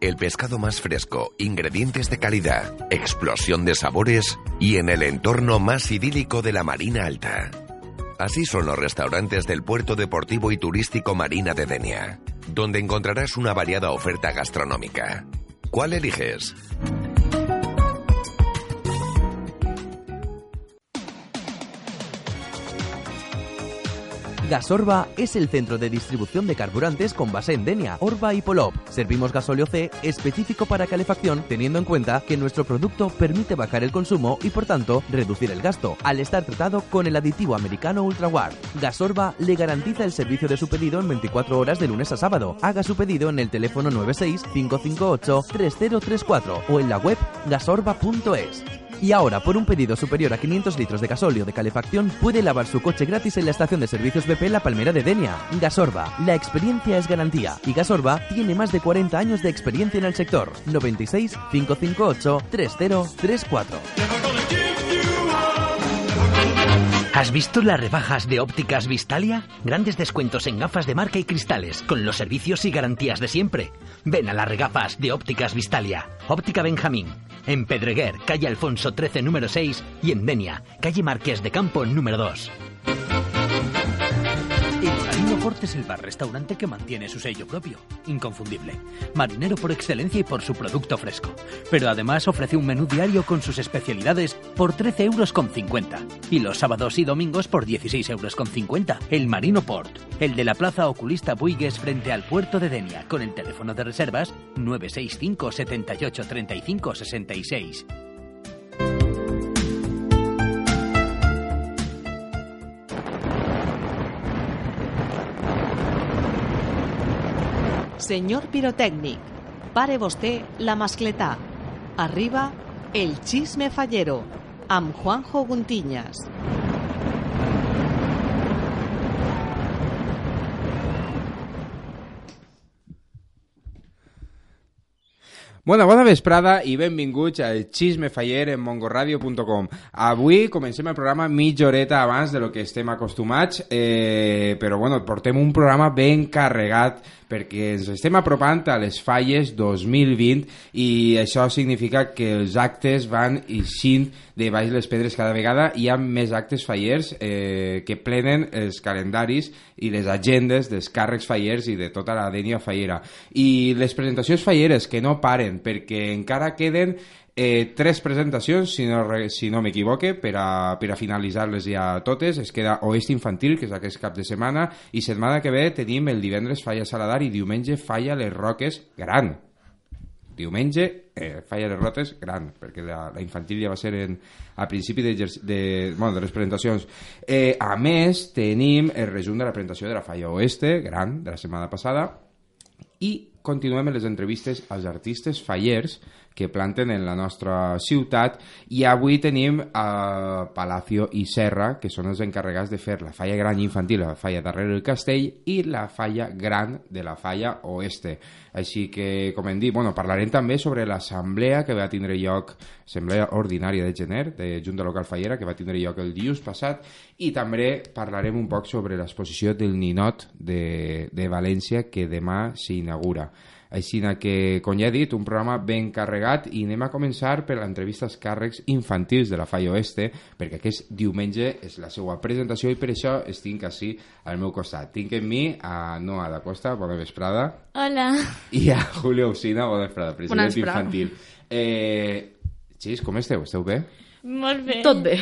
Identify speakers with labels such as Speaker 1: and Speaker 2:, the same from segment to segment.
Speaker 1: El pescado más fresco, ingredientes de calidad, explosión de sabores y en el entorno más idílico de la Marina Alta. Así son los restaurantes del puerto deportivo y turístico Marina de Denia, donde encontrarás una variada oferta gastronómica. ¿Cuál eliges?
Speaker 2: Gasorba es el centro de distribución de carburantes con base en Denia, Orba y Polop. Servimos gasóleo C específico para calefacción teniendo en cuenta que nuestro producto permite bajar el consumo y por tanto reducir el gasto al estar tratado con el aditivo americano UltraWard. Gasorba le garantiza el servicio de su pedido en 24 horas de lunes a sábado. Haga su pedido en el teléfono 96 558 3034 o en la web gasorba.es. Y ahora, por un pedido superior a 500 litros de gasóleo de calefacción, puede lavar su coche gratis en la estación de servicios BP La Palmera de Denia. Gasorba, la experiencia es garantía. Y Gasorba tiene más de 40 años de experiencia en el sector. 96 558 3034.
Speaker 3: ¿Has visto las rebajas de ópticas Vistalia? Grandes descuentos en gafas de marca y cristales, con los servicios y garantías de siempre. Ven a las regafas de ópticas Vistalia. Óptica Benjamín. En Pedreguer, calle Alfonso 13, número 6. Y en Denia, calle Marqués de Campo, número 2.
Speaker 4: Port es el bar-restaurante que mantiene su sello propio, inconfundible. Marinero por excelencia y por su producto fresco. Pero además ofrece un menú diario con sus especialidades por 13 euros con 50. Y los sábados y domingos por 16 euros con 50. El Marino Port, el de la Plaza Oculista Buigues frente al puerto de Denia, con el teléfono de reservas 965 78 35 66.
Speaker 5: Senyor pirotècnic, pare vostè la mascletà. Arriba el xisme fallero amb Juanjo Guntiñas.
Speaker 6: Bona, bona vesprada i benvinguts al Xisme Faller en mongoradio.com. Avui comencem el programa mitja horeta abans de lo que estem acostumats, eh, però bueno, portem un programa ben carregat perquè ens estem apropant a les falles 2020 i això significa que els actes van eixint de baix les pedres cada vegada hi ha més actes fallers eh, que plenen els calendaris i les agendes dels càrrecs fallers i de tota la dènia fallera i les presentacions falleres que no paren perquè encara queden Eh, tres presentacions, si no, si no m'equivoque, per a, per a finalitzar-les ja totes. Es queda Oest Infantil, que és aquest cap de setmana, i setmana que ve tenim el divendres Falla Saladar i diumenge Falla Les Roques Gran. Diumenge eh, Falla Les Roques Gran, perquè la, la infantil ja va ser en, a principi de, de, bueno, de les presentacions. Eh, a més, tenim el resum de la presentació de la Falla Oeste Gran, de la setmana passada, i continuem amb les entrevistes als artistes fallers que planten en la nostra ciutat i avui tenim a Palacio i Serra que són els encarregats de fer la falla gran infantil, la falla darrere el castell i la falla gran de la falla oeste. Així que, com hem dit, bueno, parlarem també sobre l'assemblea que va tindre lloc, assemblea ordinària de gener de Junta Local Fallera, que va tindre lloc el dius passat, i també parlarem un poc sobre l'exposició del Ninot de, de València que demà s'inaugura. Així que, com ja he dit, un programa ben carregat i anem a començar per l'entrevista als càrrecs infantils de la Falla Oeste, perquè aquest diumenge és la seva presentació i per això estic així al meu costat. Tinc en mi a Noa da Costa, bona vesprada,
Speaker 7: Hola.
Speaker 6: i a Julio Usina, bona vesprada, president
Speaker 7: Bona vesprada.
Speaker 6: infantil. Eh, Xis, com esteu? Esteu bé?
Speaker 7: Molt bé.
Speaker 8: Tot bé.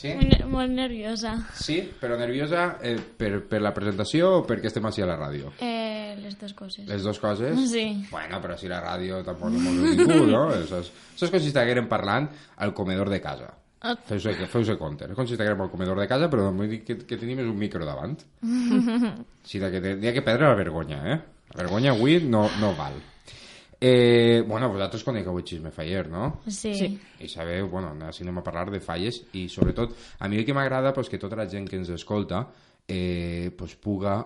Speaker 6: Sí?
Speaker 7: Molt, ne- molt nerviosa.
Speaker 6: Sí, però nerviosa eh, per, per la presentació o perquè estem així a la ràdio?
Speaker 7: Eh, les dues coses.
Speaker 6: Les dues coses?
Speaker 7: Sí.
Speaker 6: Bueno, però si la ràdio tampoc no mou ningú, no? Això és, això és com si estiguérem parlant al comedor de casa.
Speaker 7: Ah.
Speaker 6: Feu-se feu compte. És com si estiguérem al comedor de casa, però dir que, que tenim és un micro davant. Així que n'hi ha que perdre la vergonya, eh? La vergonya avui no, no val. Eh, bueno, vosaltres coneixeu el xisme faller, no?
Speaker 7: Sí.
Speaker 8: Sí.
Speaker 6: I sabeu, bueno, així anem a parlar de falles i sobretot, a mi el que m'agrada pues, que tota la gent que ens escolta eh, pues, puga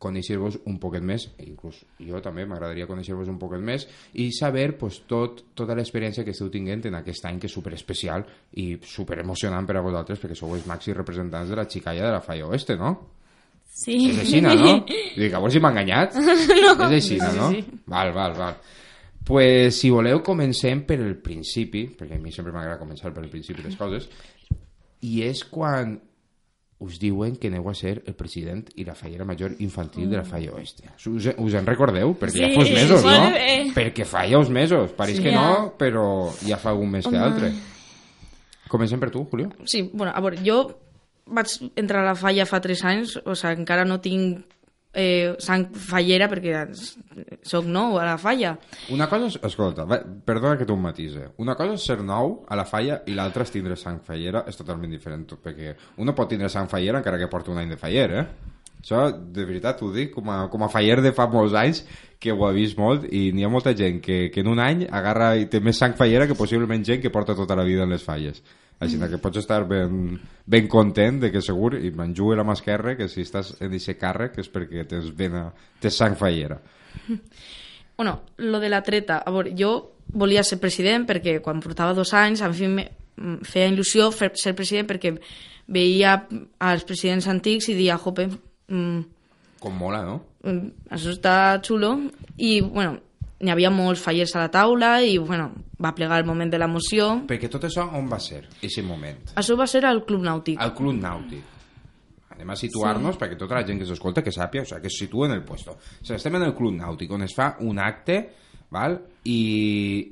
Speaker 6: conèixer-vos un poquet més, e inclús jo també m'agradaria conèixer-vos un poquet més i saber pues, tot, tota l'experiència que esteu tinguent en aquest any que és super especial i super emocionant per a vosaltres perquè sou els màxims representants de la xicalla de la Falla Oeste, no?
Speaker 7: Sí.
Speaker 6: És així, no? Dic, a veure si m'ha enganyat. no. És així, no? Val, val, val. Pues, si voleu, comencem per el principi, perquè a mi sempre m'agrada començar per el principi les coses, i és quan us diuen que aneu a ser el president i la fallera major infantil de la Falla Oeste. Us, us en recordeu? Perquè ja
Speaker 7: Sí,
Speaker 6: fa uns mesos, no?
Speaker 7: bé.
Speaker 6: Perquè fa ja uns mesos. Pareix
Speaker 7: Sí.
Speaker 6: que
Speaker 7: Ja.
Speaker 6: no, però ja fa algun mes que altre. Comencem per tu, Julio?
Speaker 8: Sí, bueno, a veure, jo vaig entrar a la falla fa 3 anys, o sigui, encara no tinc eh, sang fallera perquè sóc nou a la falla.
Speaker 6: Una cosa és, escolta, va, perdona que em matise. Una cosa és ser nou a la falla i l'altra és tindre sang fallera, és totalment diferent, perquè uno pot tindre sang fallera encara que porti un any de faller, eh? Això, de veritat, t'ho dic, com a, com a faller de fa molts anys, que ho ha vist molt, i n'hi ha molta gent que, que en un any agarra i té més sang fallera que possiblement gent que porta tota la vida en les falles. Així que pots estar ben, ben content de que segur, i me'n jugue la mà esquerra, que si estàs en aquest càrrec és perquè tens, vena, tens sang fallera.
Speaker 8: Bueno, lo de la treta, a veure, jo volia ser president perquè quan portava dos anys, en fi, me em feia il·lusió ser president perquè veia als presidents antics i dia, jope, mm,
Speaker 6: Com mola, no?
Speaker 8: mm, això està xulo. I, bueno, n'hi havia molts fallers a la taula i, bueno, va plegar el moment de la moció.
Speaker 6: Perquè tot això on va ser, aquest moment?
Speaker 8: Això va ser al Club Nàutic.
Speaker 6: Al Club Nàutic. Anem a situar-nos sí. perquè tota la gent que s'escolta que sàpia, o sea, que es situa en el puesto. O sea, estem en el Club Nàutic, on es fa un acte, val? i,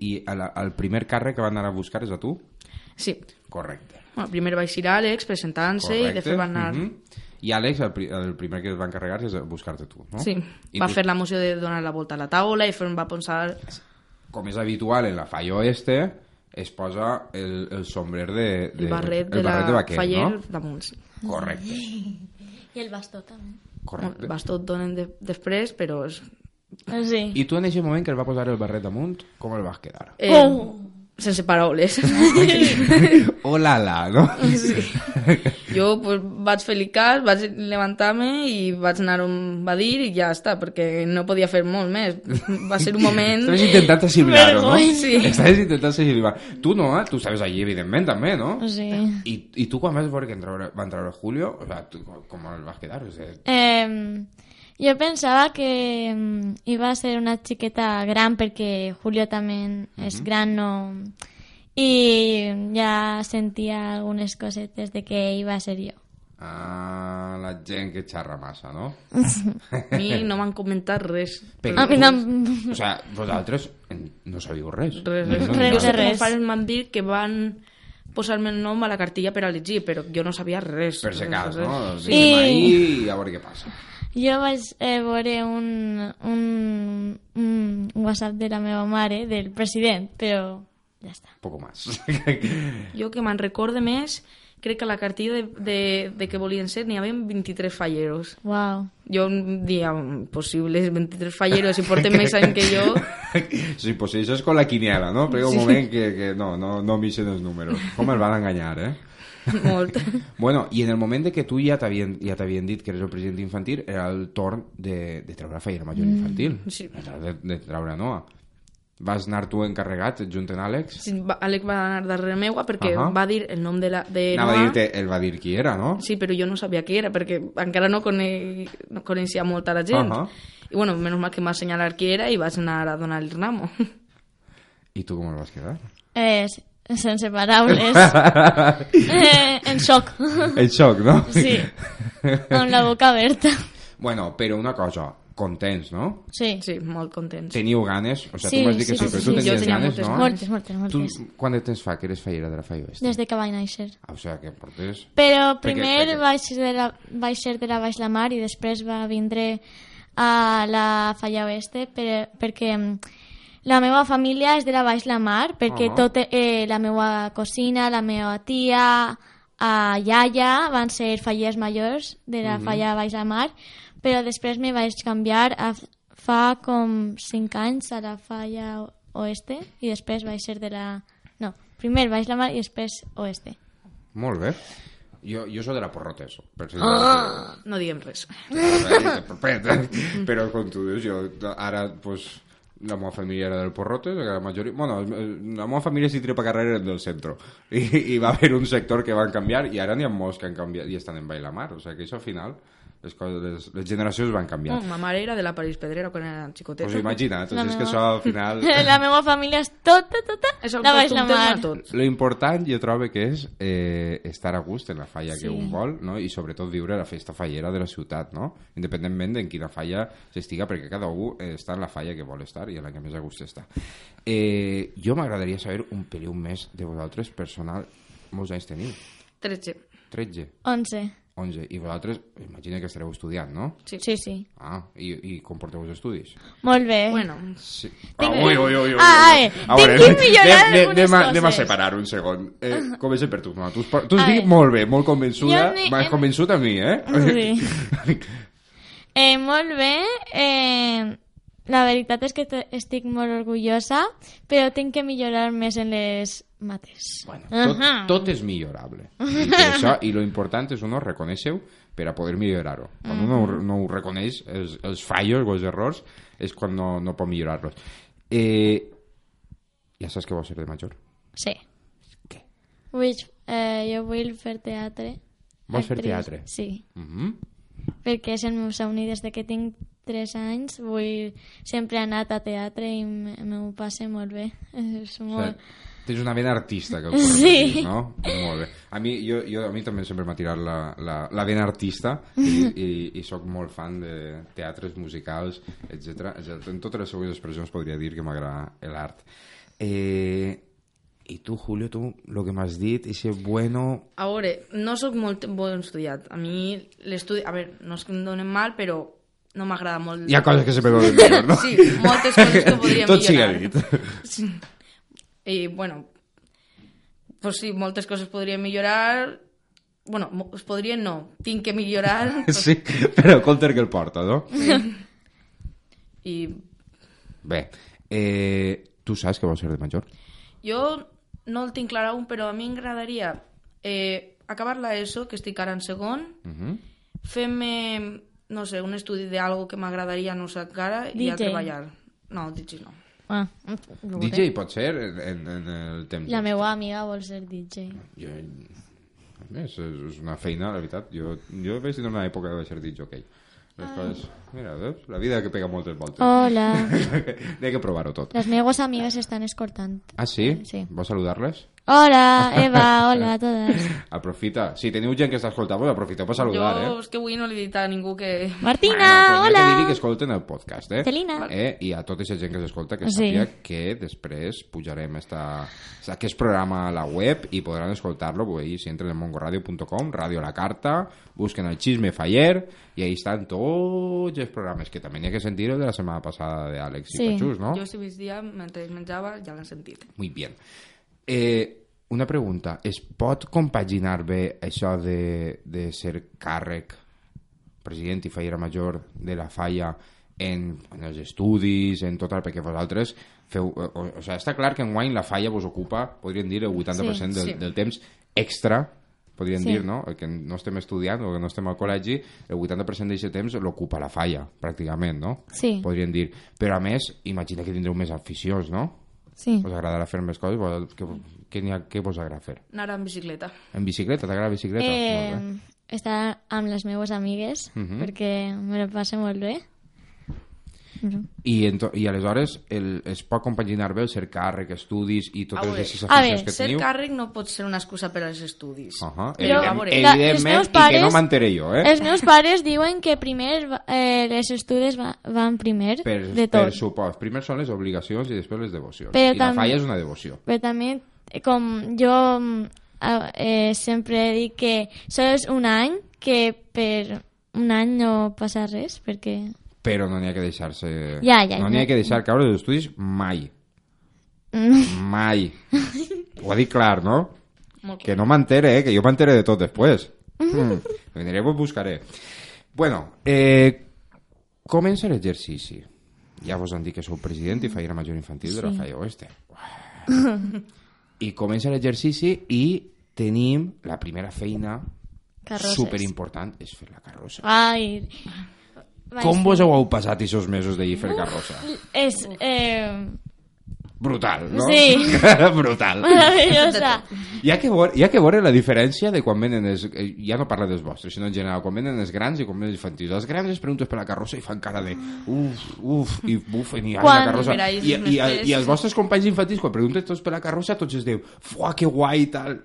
Speaker 6: i la, al primer càrrec que van anar a buscar és a tu?
Speaker 8: Sí.
Speaker 6: Correcte.
Speaker 8: Bueno, primer va ir Àlex presentant-se i de fet van anar...
Speaker 6: mhm. I Àlex, el, pri- el primer que es va encarregar és buscar-te tu, no?
Speaker 8: Sí,
Speaker 6: I
Speaker 8: va
Speaker 6: tu,
Speaker 8: fer la moció de donar la volta a la taula i fer, va posar...
Speaker 6: com és habitual en la falla oeste, es posa el, el sombrer de, de,
Speaker 8: El barret de
Speaker 6: el barret
Speaker 8: la
Speaker 6: de vaquer,
Speaker 8: faller
Speaker 6: no?
Speaker 8: damunt.
Speaker 6: Correcte,
Speaker 7: I el bastó també.
Speaker 6: correcte.
Speaker 8: Vas tot donen de, després, però... És,
Speaker 7: Sí.
Speaker 6: I tu en aquest moment que el va posar el barret damunt, com el vas quedar?
Speaker 8: eh,
Speaker 7: Oh.
Speaker 8: Sense paraules.
Speaker 6: Oh la la, no?
Speaker 8: jo pues, vaig fer cas, vaig levantar-me i vaig anar on va dir i ja està, perquè no podia fer molt més. Va ser un moment...
Speaker 6: Estaves intentant assimilar-ho, no?
Speaker 8: Sí.
Speaker 6: Estaves intentant assimilar. Tu no, eh? Tu estaves allí, evidentment, també, no?
Speaker 7: Sí.
Speaker 6: I, i tu quan vas veure que entrava, va entrar Julio, o sea, tu, com el vas quedar? O sea,
Speaker 7: Eh, jo pensava que mm, iba a ser una xiqueta gran perquè Julio també és gran no? i ja sentia algunes cosetes de que iba a ser jo.
Speaker 6: ah, la gent que xerra massa, no?
Speaker 8: A mi no m'han comentat res.
Speaker 6: Perquè
Speaker 7: A mi no...
Speaker 6: O sea, vosaltres no sabíeu res.
Speaker 8: Res,
Speaker 6: No,
Speaker 8: res.
Speaker 6: no,
Speaker 7: Res
Speaker 8: jo
Speaker 6: no.
Speaker 8: sé
Speaker 7: de
Speaker 8: que
Speaker 7: res.
Speaker 8: pares m'han dit que van posar-me el nom a la cartilla per elegir, però jo no sabia res.
Speaker 6: Per si
Speaker 8: res,
Speaker 6: cas,
Speaker 8: res.
Speaker 6: no?
Speaker 8: Sí.
Speaker 7: I
Speaker 6: a veure què passa.
Speaker 7: Jo vaig eh, veure un, un, un WhatsApp de la meva mare, del president, però ja està.
Speaker 6: Poco más.
Speaker 8: Jo que me'n recorde més, crec que a la cartilla de, de, de que volien ser n'hi havia 23 falleros.
Speaker 7: Wow.
Speaker 8: Jo dia, possibles 23 falleros i porten més anys que jo.
Speaker 6: sí, pues sí, això és con la quiniela, no? Però hi ha un moment que, que no, no, no mixen els números. Com el van enganyar, eh?
Speaker 8: Molt.
Speaker 6: Bueno, i en el moment de que tu ja t'havien ja t'havien dit que eres el president infantil, era el torn de, de treure fallera major infantil.
Speaker 8: sí.
Speaker 6: De, de treure Noa. Vas anar tu encarregat, junt amb Àlex?
Speaker 8: Sí, va- Àlex va anar darrere meua perquè
Speaker 6: Ahà.
Speaker 8: va dir el nom de, la, de
Speaker 6: Anava a
Speaker 8: Noa.
Speaker 6: dir-te, el va dir qui era, no?
Speaker 8: Sí, però jo no sabia qui era, perquè encara no, cone... no coneixia molta la gent.
Speaker 6: Ahà.
Speaker 8: I bueno, menys mal que m'ha assenyalat qui era i vaig anar a donar el ramo.
Speaker 6: I tu com el vas quedar?
Speaker 7: Eh, sense paraules. eh, en xoc.
Speaker 6: El xoc, no?
Speaker 7: Sí. Amb la boca oberta.
Speaker 6: Bueno, però una cosa, contents, no?
Speaker 7: Sí.
Speaker 8: Sí, molt contents.
Speaker 6: Teníeu ganes? O sigui,
Speaker 7: Sí,
Speaker 6: tu m'has dit que
Speaker 7: sí,
Speaker 6: sí,
Speaker 7: sí,
Speaker 6: però
Speaker 7: sí,
Speaker 6: tu
Speaker 7: sí.
Speaker 6: tenies
Speaker 8: Jo tenia
Speaker 6: ganes,
Speaker 8: moltes
Speaker 6: no?
Speaker 7: Moltes, moltes,
Speaker 6: Tu,
Speaker 7: moltes.
Speaker 6: quant de temps fa que eres fallera de la Falla Oeste?
Speaker 7: Des de que vaig néixer.
Speaker 6: O sigui, que portes...
Speaker 7: Però primer
Speaker 6: perquè-
Speaker 7: vaig, de la, vaig ser de la Baix la Mar i després va vindre a la Falla Oeste per, perquè mm, la meva família és de la Baix la Mar, perquè
Speaker 6: Ah.
Speaker 7: tot, eh, la meva cosina, la meva tia, a iaia van ser fallers majors de la falla Baix la Mar, però després me vaig canviar a fa com 5 anys a la falla oeste i després vaig ser de la... No, primer vaig la mar i després oeste.
Speaker 6: Molt bé. Jo, jo soc de la Porrotes. Per si
Speaker 8: Ah, no diguem res.
Speaker 6: Però com tu dius, jo ara, pues, la meva família era del Porrotes, la majoria... Bueno, la meva família si trepa carrera era del centre. I, I va haver un sector que van canviar i ara n'hi ha molts que han canviat i estan en Bailamar. O sigui que això al final les, coses, les, les generacions van canviar.
Speaker 8: Oh, ma mare era de la París Pedrera quan era xicoteta.
Speaker 6: Pues imagina't,
Speaker 7: La
Speaker 6: doncs és que
Speaker 7: meva-
Speaker 6: això al final...
Speaker 7: la meva família és tota, tota,
Speaker 8: És el
Speaker 7: la
Speaker 8: costum
Speaker 7: la mar.
Speaker 8: tot.
Speaker 6: Lo important jo trobo que és eh, estar a gust en la falla
Speaker 7: Sí.
Speaker 6: que un vol no? i sobretot viure la festa fallera de la ciutat no? independentment d'en quina falla s'estiga perquè cada un eh, està en la falla que vol estar i en la que més a gust està eh, jo m'agradaria saber un peliu més de vosaltres personal molts anys teniu
Speaker 8: 13.
Speaker 6: 13,
Speaker 7: 11.
Speaker 6: 11 i vosaltres imagina que estareu estudiant no?
Speaker 8: Sí.
Speaker 7: Sí, sí.
Speaker 6: ah, i, i com porteu els estudis?
Speaker 7: Molt bé.
Speaker 8: Bueno,
Speaker 6: Sí.
Speaker 7: Tinc-
Speaker 6: Ah, ui, ui, ui, ui,
Speaker 7: Ai,
Speaker 6: ui.
Speaker 7: tinc que millorar
Speaker 6: anem-
Speaker 7: algunes
Speaker 6: anem a- Anem a
Speaker 7: coses.
Speaker 6: separar un segon. Eh, comencem per tu. No, tu, has- tu has
Speaker 7: Ai.
Speaker 6: dit molt bé, molt convençuda.
Speaker 7: Jo ni-
Speaker 6: M'has convençut a mi, eh?
Speaker 7: Sí. Eh, molt bé. Eh, la veritat és que te- estic molt orgullosa, però tinc que millorar més en les mates.
Speaker 6: Bueno, tot,
Speaker 7: Ahà.
Speaker 6: tot és millorable. I, això, I lo important és uno reconèixer-ho per a poder millorar-ho. Quan uno no ho reconeix, els, els fallos o els errors, és quan no, no pot millorar-los. Eh, ja saps que vols ser de major?
Speaker 7: Sí.
Speaker 6: Què?
Speaker 7: Vull, eh, jo vull fer teatre.
Speaker 6: Vols fer teatre?
Speaker 7: Sí,
Speaker 6: Mhm.
Speaker 7: perquè és el meu somni des de que tinc 3 anys. Vull... Sempre he anat a teatre i m'ho passe molt bé. És molt...
Speaker 6: sigui, tens una vena artista, que
Speaker 7: Sí.
Speaker 6: dir, no? Molt bé. A mi, jo, jo, a mi també sempre m'ha tirat la, la, la vena artista i, i, i sóc molt fan de teatres musicals, etc. En totes les seues expressions podria dir que m'agrada l'art. Eh, I tu, Julio, tu, el que m'has dit, ese bueno...
Speaker 8: a veure, no sóc molt bon estudiat. A mi l'estudi... A veure, no és que em donen mal, però no m'agrada molt...
Speaker 6: Hi ha coses que se me donen millor, no?
Speaker 8: Sí, moltes coses que podria
Speaker 6: Tot sigui
Speaker 8: millorar.
Speaker 6: dit.
Speaker 8: Sí. I, bueno, pues sí, moltes coses podria millorar... Bueno, es podrien no. Tinc que millorar. Pues,
Speaker 6: Sí, però compte que el porta, no?
Speaker 8: I
Speaker 6: Bé, eh, tu saps que vols ser de major?
Speaker 8: jo no el tinc clar aún, però a mi m'agradaria eh, acabar la ESO, que estic ara en segon,
Speaker 6: Uh -huh.
Speaker 8: fer-me, no sé, un estudi d'algo que m'agradaria, no sé encara, i a treballar. No, DJ no.
Speaker 7: Ah, veuré.
Speaker 6: DJ pot ser en, en, el temps.
Speaker 7: La meva amiga vol ser DJ.
Speaker 6: Jo, a més, és, és una feina, la veritat. Jo, jo vaig tenir una època de ser dit jockey. Les coses... Mira, veus? La vida que pega moltes voltes.
Speaker 7: Hola.
Speaker 6: N'hi ha que provar-ho tot.
Speaker 7: Les meves amigues estan escoltant.
Speaker 6: Ah, sí?
Speaker 7: Sí.
Speaker 6: Vols saludar-les?
Speaker 7: Hola, Eva, hola a totes.
Speaker 6: Aprofita. Si teniu gent que està escoltant, pues aprofiteu per saludar,
Speaker 8: jo
Speaker 6: eh?
Speaker 8: és que avui no li he dit a ningú que...
Speaker 7: Martina,
Speaker 6: Bueno, ha que
Speaker 7: hola.
Speaker 6: que escolten el podcast, eh?
Speaker 7: Celina.
Speaker 6: Eh? I a tota aquesta gent que s'escolta que
Speaker 7: Sí.
Speaker 6: sàpiga que després pujarem esta, aquest programa a la web i podran escoltar-lo pues, ahí, si entren en mongoradio.com, Ràdio a la Carta, busquen el Xisme Faller i ahí estan tots els programes que també n'hi ha que sentir el de la setmana passada d'Àlex
Speaker 7: Sí.
Speaker 6: i Pachús, no?
Speaker 8: Jo este migdia, mentre menjava, ja l'he sentit.
Speaker 6: Muy bien. Eh, una pregunta. Es pot compaginar bé això de, de ser càrrec, president i fallera major de la falla en, en els estudis, en tot el perquè vosaltres feu... O, o, o sigui, està clar que enguany la falla vos ocupa, podríem dir, el 80%
Speaker 7: Sí,
Speaker 6: del,
Speaker 8: sí.
Speaker 6: del temps extra, podríem
Speaker 7: Sí.
Speaker 6: dir, no? El que no estem estudiant o que no estem al col·legi, el 80% d'aquest temps l'ocupa la falla, pràcticament, no?
Speaker 7: Sí.
Speaker 6: Podríem dir. Però a més, imagina que tindreu més aficions, no?
Speaker 7: Sí.
Speaker 6: Us agradarà fer més coses? Vol- Què, ha, què vos agrada fer?
Speaker 8: Anar en bicicleta.
Speaker 6: En bicicleta? T'agrada la bicicleta?
Speaker 7: Eh,
Speaker 6: Molt bé.
Speaker 7: estar amb les meves amigues,
Speaker 6: Mhm.
Speaker 7: perquè me lo passe molt bé.
Speaker 6: I, ento, I aleshores el, es pot compaginar bé el ser càrrec, estudis i totes
Speaker 8: veure,
Speaker 6: aquestes
Speaker 7: a
Speaker 6: aficions
Speaker 7: veure,
Speaker 6: que
Speaker 8: Ser
Speaker 6: teniu?
Speaker 8: càrrec no pot ser una excusa per als estudis.
Speaker 6: Uh -huh.
Speaker 7: Però,
Speaker 6: Evident,
Speaker 8: la-
Speaker 6: evidentment,
Speaker 7: els meus
Speaker 6: i que no
Speaker 7: pares-
Speaker 6: m'enteré jo, eh?
Speaker 7: Els meus pares diuen que primer eh, les estudis va, van primer
Speaker 6: Per,
Speaker 7: de
Speaker 6: per
Speaker 7: tot.
Speaker 6: supost. Primer són les obligacions i després les devocions.
Speaker 7: Però
Speaker 6: I la
Speaker 7: tam-
Speaker 6: falla és una devoció.
Speaker 7: Però també, com jo mm, eh, sempre dic que sols és un any, que per un any no passa res, perquè...
Speaker 6: Però no n'hi ha que deixar-se...
Speaker 7: Ja, ja,
Speaker 6: no n'hi
Speaker 7: ja.
Speaker 6: ha que deixar caure els estudis mai. mai. Ho ha dit clar, no?
Speaker 8: Molt
Speaker 6: Que no m'entere, eh? Que jo m'entere de tot després. Mm. Vendré, pues buscaré. Bueno, eh, comença l'exercici. ja vos han dit que sou president i fallera major infantil de la
Speaker 7: Sí.
Speaker 6: Falla Oeste. I comença l'exercici i tenim la primera feina
Speaker 7: Carrosses.
Speaker 6: superimportant, és fer la carrossa.
Speaker 7: Ai...
Speaker 6: Com vos ho heu passat aquests mesos d'ahir fer carrossa?
Speaker 7: És... Eh,
Speaker 6: Brutal, no?
Speaker 7: Sí.
Speaker 6: Brutal.
Speaker 7: maravillosa.
Speaker 6: Hi ha, que veure, hi ha que veure la diferència de quan venen els... eh, Ja no parla dels vostres, sinó en general, quan venen els grans i quan venen els infantils. Els grans es preguntes per la carrossa i fan cara de uf, uf, i bufen i
Speaker 7: Quan-
Speaker 6: la carrossa.
Speaker 8: Ahí
Speaker 6: I, i,
Speaker 8: més
Speaker 6: i, els vostres companys infantils, quan pregunten tots per la carrossa, tots es diu, fuà, que guai i tal.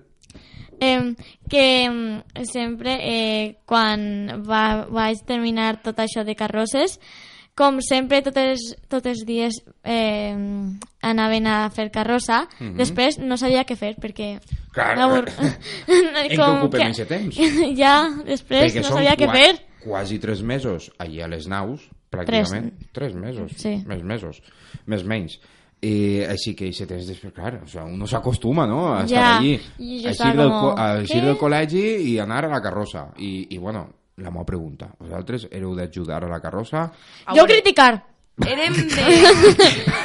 Speaker 7: Eh, que em, sempre eh, quan va, vaig terminar tot això de carrosses com sempre tots els dies eh, anaven a fer carrossa
Speaker 6: Mhm.
Speaker 7: després no sabia què fer perquè
Speaker 6: Clar.
Speaker 7: m'abor-
Speaker 6: En què ocupem aquest temps?
Speaker 7: ja després no
Speaker 6: són
Speaker 7: sabia què fer
Speaker 6: Quasi tres mesos allà a les naus, pràcticament. Tres, mesos.
Speaker 7: Sí.
Speaker 6: Més mesos. Més menys. I així que aquest temps després, clar, o sea, uno s'acostuma, no?, a estar
Speaker 7: Ja.
Speaker 6: allí. Eixir del, co- a eixir del col·legi i anar a la carrossa. I, i bueno, la meva pregunta, vosaltres éreu d'ajudar a la carrossa?
Speaker 8: A
Speaker 7: jo
Speaker 8: veure,
Speaker 7: criticar.
Speaker 8: Érem de...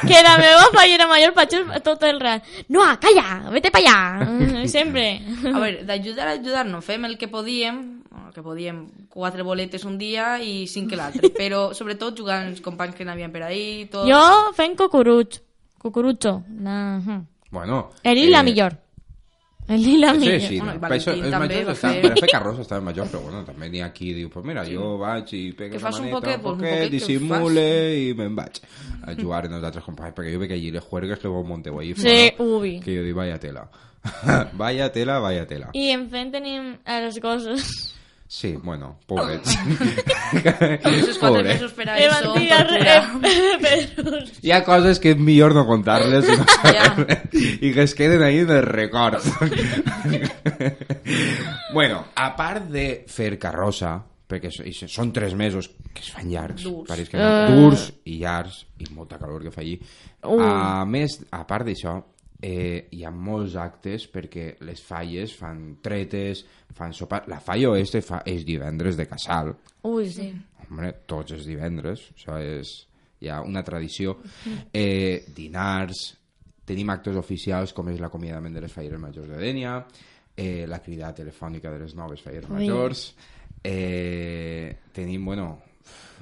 Speaker 7: que la meva fallera major faig tot el rat no, calla, vete pa allà. Sempre.
Speaker 8: A veure, d'ajudar a ajudar no fem el que podíem, el que podíem quatre boletes un dia i cinc l'altre, però sobretot jugant els companys que n'havien per ahí, tot...
Speaker 7: jo fent cucuruig cucurucho la...
Speaker 6: Bueno...
Speaker 7: el i la
Speaker 6: eh,
Speaker 7: millor el i la
Speaker 6: Sí, sí,
Speaker 8: Bueno,
Speaker 6: no? per això els majors estan,
Speaker 8: fer-
Speaker 6: per a fer carrossa estaven majors, però bueno, també n'hi ha qui diu, pues mira, jo vaig i
Speaker 8: Que
Speaker 6: la
Speaker 8: fas un
Speaker 6: maneta,
Speaker 8: poquet,
Speaker 6: un
Speaker 8: pues un
Speaker 6: poquet,
Speaker 8: poquet, que
Speaker 6: dissimule i me'n vaig a jugar amb els altres companys, perquè jo veig allí les juergues que vos monteu allí
Speaker 7: Sí,
Speaker 6: fora,
Speaker 7: ubi.
Speaker 6: que jo dic, vaya tela. vaya tela, vaya tela.
Speaker 7: I enfront tenim els gossos.
Speaker 6: Sí, bueno, pobrets.
Speaker 8: Esos quatre
Speaker 6: Pobre.
Speaker 8: mesos per a
Speaker 7: Que
Speaker 8: eso,
Speaker 7: van tirar
Speaker 8: tortura.
Speaker 7: eh, perros.
Speaker 6: Hi ha coses que és millor no contar-les i, no saber- i que es queden ahí en el record. bueno, a part de fer carrossa, perquè so- i són tres mesos que es fan llargs,
Speaker 8: Durs.
Speaker 6: pareix que no,
Speaker 7: Eh.
Speaker 6: durs i llargs, i molta calor que fa allí.
Speaker 7: Uh.
Speaker 6: A més, a part d'això, eh, hi ha molts actes perquè les falles fan tretes, fan sopar... La falla oeste fa, és divendres de casal,
Speaker 7: Ui, sí.
Speaker 6: Hombre, tots els divendres, això és ja una tradició. Eh, dinars, tenim actes oficials com és l'acomiadament de les falleres majors de Dènia, eh, la crida telefònica de les noves falleres
Speaker 7: Ui.
Speaker 6: majors, eh, tenim, bueno,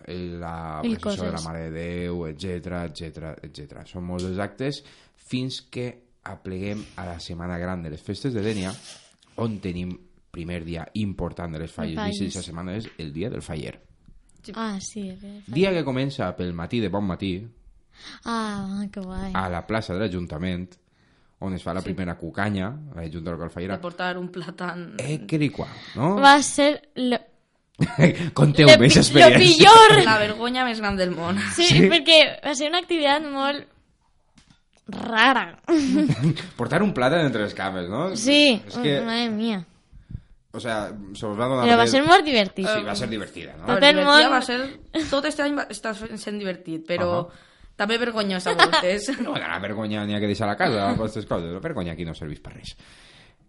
Speaker 6: la processó de la. Mare de Déu, etc etc etc. Són molts els actes fins que apleguem a la setmana gran de les festes de Dènia, on tenim primer dia important de les falles i aquesta setmana és el dia del faller.
Speaker 7: Ah, sí.
Speaker 6: Dia que comença pel matí de bon matí
Speaker 7: Ah, que guai.
Speaker 6: a la plaça de l'Ajuntament on es fa la primera cucanya a la Junta Local
Speaker 8: De
Speaker 6: Fallera
Speaker 8: portar un plàtan...
Speaker 6: eh, que di qua, no?
Speaker 7: Va ser... Lo,
Speaker 6: Conteu més
Speaker 7: pi- lo pitjor.
Speaker 8: La vergonya més gran del món.
Speaker 7: Sí,
Speaker 6: Sí.
Speaker 7: perquè va ser una activitat molt rara.
Speaker 6: portar un plàtan entre les cames, no?
Speaker 7: Sí,
Speaker 6: és que,
Speaker 7: madre mía.
Speaker 6: o sea, se us va donar
Speaker 7: Però va ser molt divertit.
Speaker 6: sí, va ser divertida,
Speaker 8: A
Speaker 6: no?
Speaker 7: Tot el
Speaker 8: divertida
Speaker 7: món-
Speaker 8: va ser... Tot este any va estar sent divertit, però
Speaker 6: Ahà.
Speaker 8: també vergonyosa a voltes.
Speaker 6: No, la vergonya n'hi ha que deixar a casa, aquestes coses. La vergonya aquí no serveix per res.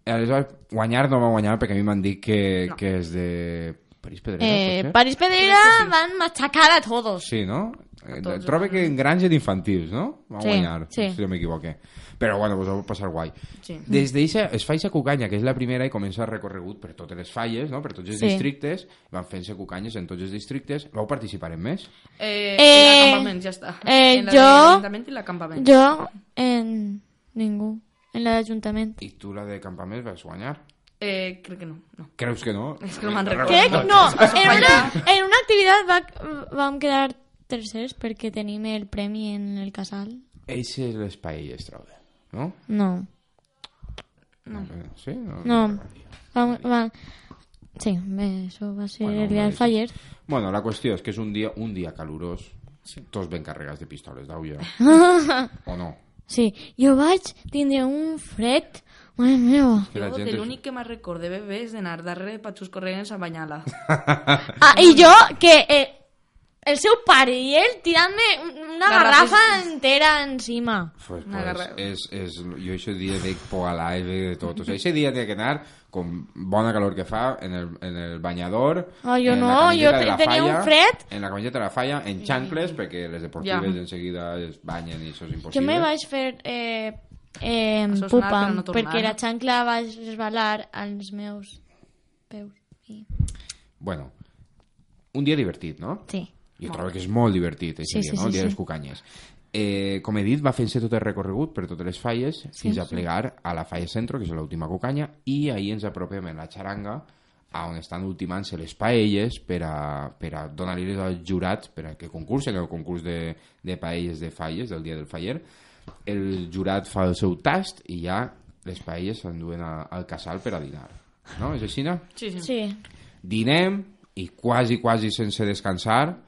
Speaker 6: Aleshores, guanyar no va guanyar perquè a mi m'han dit que,
Speaker 8: No.
Speaker 6: que és de París Pedrera,
Speaker 7: Eh? París Pedrera van machacar a todos.
Speaker 6: Sí, no? Eh,
Speaker 8: tots
Speaker 6: Trobe que en granja d'infantils, no? Va
Speaker 7: Sí,
Speaker 6: guanyar,
Speaker 7: sí.
Speaker 6: si no m'equivoque. Però bueno, vos ho passar guai.
Speaker 8: Sí.
Speaker 6: Des d'eixa es fa eixa cucanya, que és la primera, i comença el recorregut per totes les falles, no? per tots els
Speaker 7: Sí.
Speaker 6: districtes, van fent-se cucanyes en tots els districtes. Vau participar en més?
Speaker 8: Eh,
Speaker 7: Eh,
Speaker 8: en l'acampament, ja està.
Speaker 7: eh,
Speaker 8: en la l'Ajuntament i l'acampament.
Speaker 7: Jo, en ningú. En l'Ajuntament.
Speaker 6: I tu la de campaments vas guanyar?
Speaker 8: Eh, crec que no. no.
Speaker 6: Creus que no?
Speaker 8: És que no me'n
Speaker 6: No
Speaker 8: recordo.
Speaker 7: Crec, no, en una, en una activitat va, vam quedar tercers perquè tenim el premi en el casal.
Speaker 6: Eixe és l'espai Estraude, no?
Speaker 7: No,
Speaker 8: No.
Speaker 6: Sí? No?
Speaker 7: no. Vam, vam... Sí, bé, això va ser
Speaker 6: Bueno,
Speaker 7: el dia del
Speaker 6: bé,
Speaker 7: faller.
Speaker 6: Bueno, la qüestió és que és un dia, un dia calorós, tots ben carregats de pistoles d'aulla, o no?
Speaker 7: Sí, jo vaig tindre un fred, mare meva.
Speaker 6: Que la gent
Speaker 8: l'únic que me'n recordo de bebè és d'anar darrere de patxos corrents a banyar-la.
Speaker 7: Ah, i jo, que eh, el seu pare i ell tirant-me una garrafa entera encima.
Speaker 6: Pues,
Speaker 8: Una
Speaker 6: pues,
Speaker 8: garra-
Speaker 6: és, és, jo ese dia veig por a l'aire de tot. O sea, ese dia té que anar con bona calor que fa en el, en el banyador,
Speaker 7: Ah, jo
Speaker 6: en
Speaker 7: no,
Speaker 6: la
Speaker 7: jo
Speaker 6: de la
Speaker 7: tenia un
Speaker 6: falla,
Speaker 7: fred.
Speaker 6: En la camiseta de la falla, en xancles, perquè les deportives
Speaker 8: Ja.
Speaker 6: en seguida es banyen i això és
Speaker 7: Jo
Speaker 6: impossible.
Speaker 7: me vaig fer eh, eh,
Speaker 8: Això és
Speaker 7: pupa,
Speaker 8: anar, no tornar.
Speaker 7: perquè la xancla va resbalar als meus peus. I...
Speaker 6: Bueno, un dia divertit, no?
Speaker 7: Sí.
Speaker 6: Jo trobo que és molt divertit, aquest
Speaker 7: Sí,
Speaker 6: dia,
Speaker 7: sí,
Speaker 6: no?
Speaker 7: sí,
Speaker 6: el dia
Speaker 7: sí.
Speaker 6: de les cucanyes. Eh, com he dit, va fent-se tot el recorregut per totes les falles fins a plegar a la falla centro, que és l'última cucanya, i ahir ens apropem en la xaranga a on estan ultimant-se les paelles per a, per a donar-les als jurats per a que concursen el concurs de, de paelles de falles del dia del faller. El jurat fa el seu tast i ja les paelles s'enduen a- al casal per a dinar. No? És així, no?
Speaker 8: Sí, sí.
Speaker 7: Sí.
Speaker 6: dinem i quasi, quasi sense descansar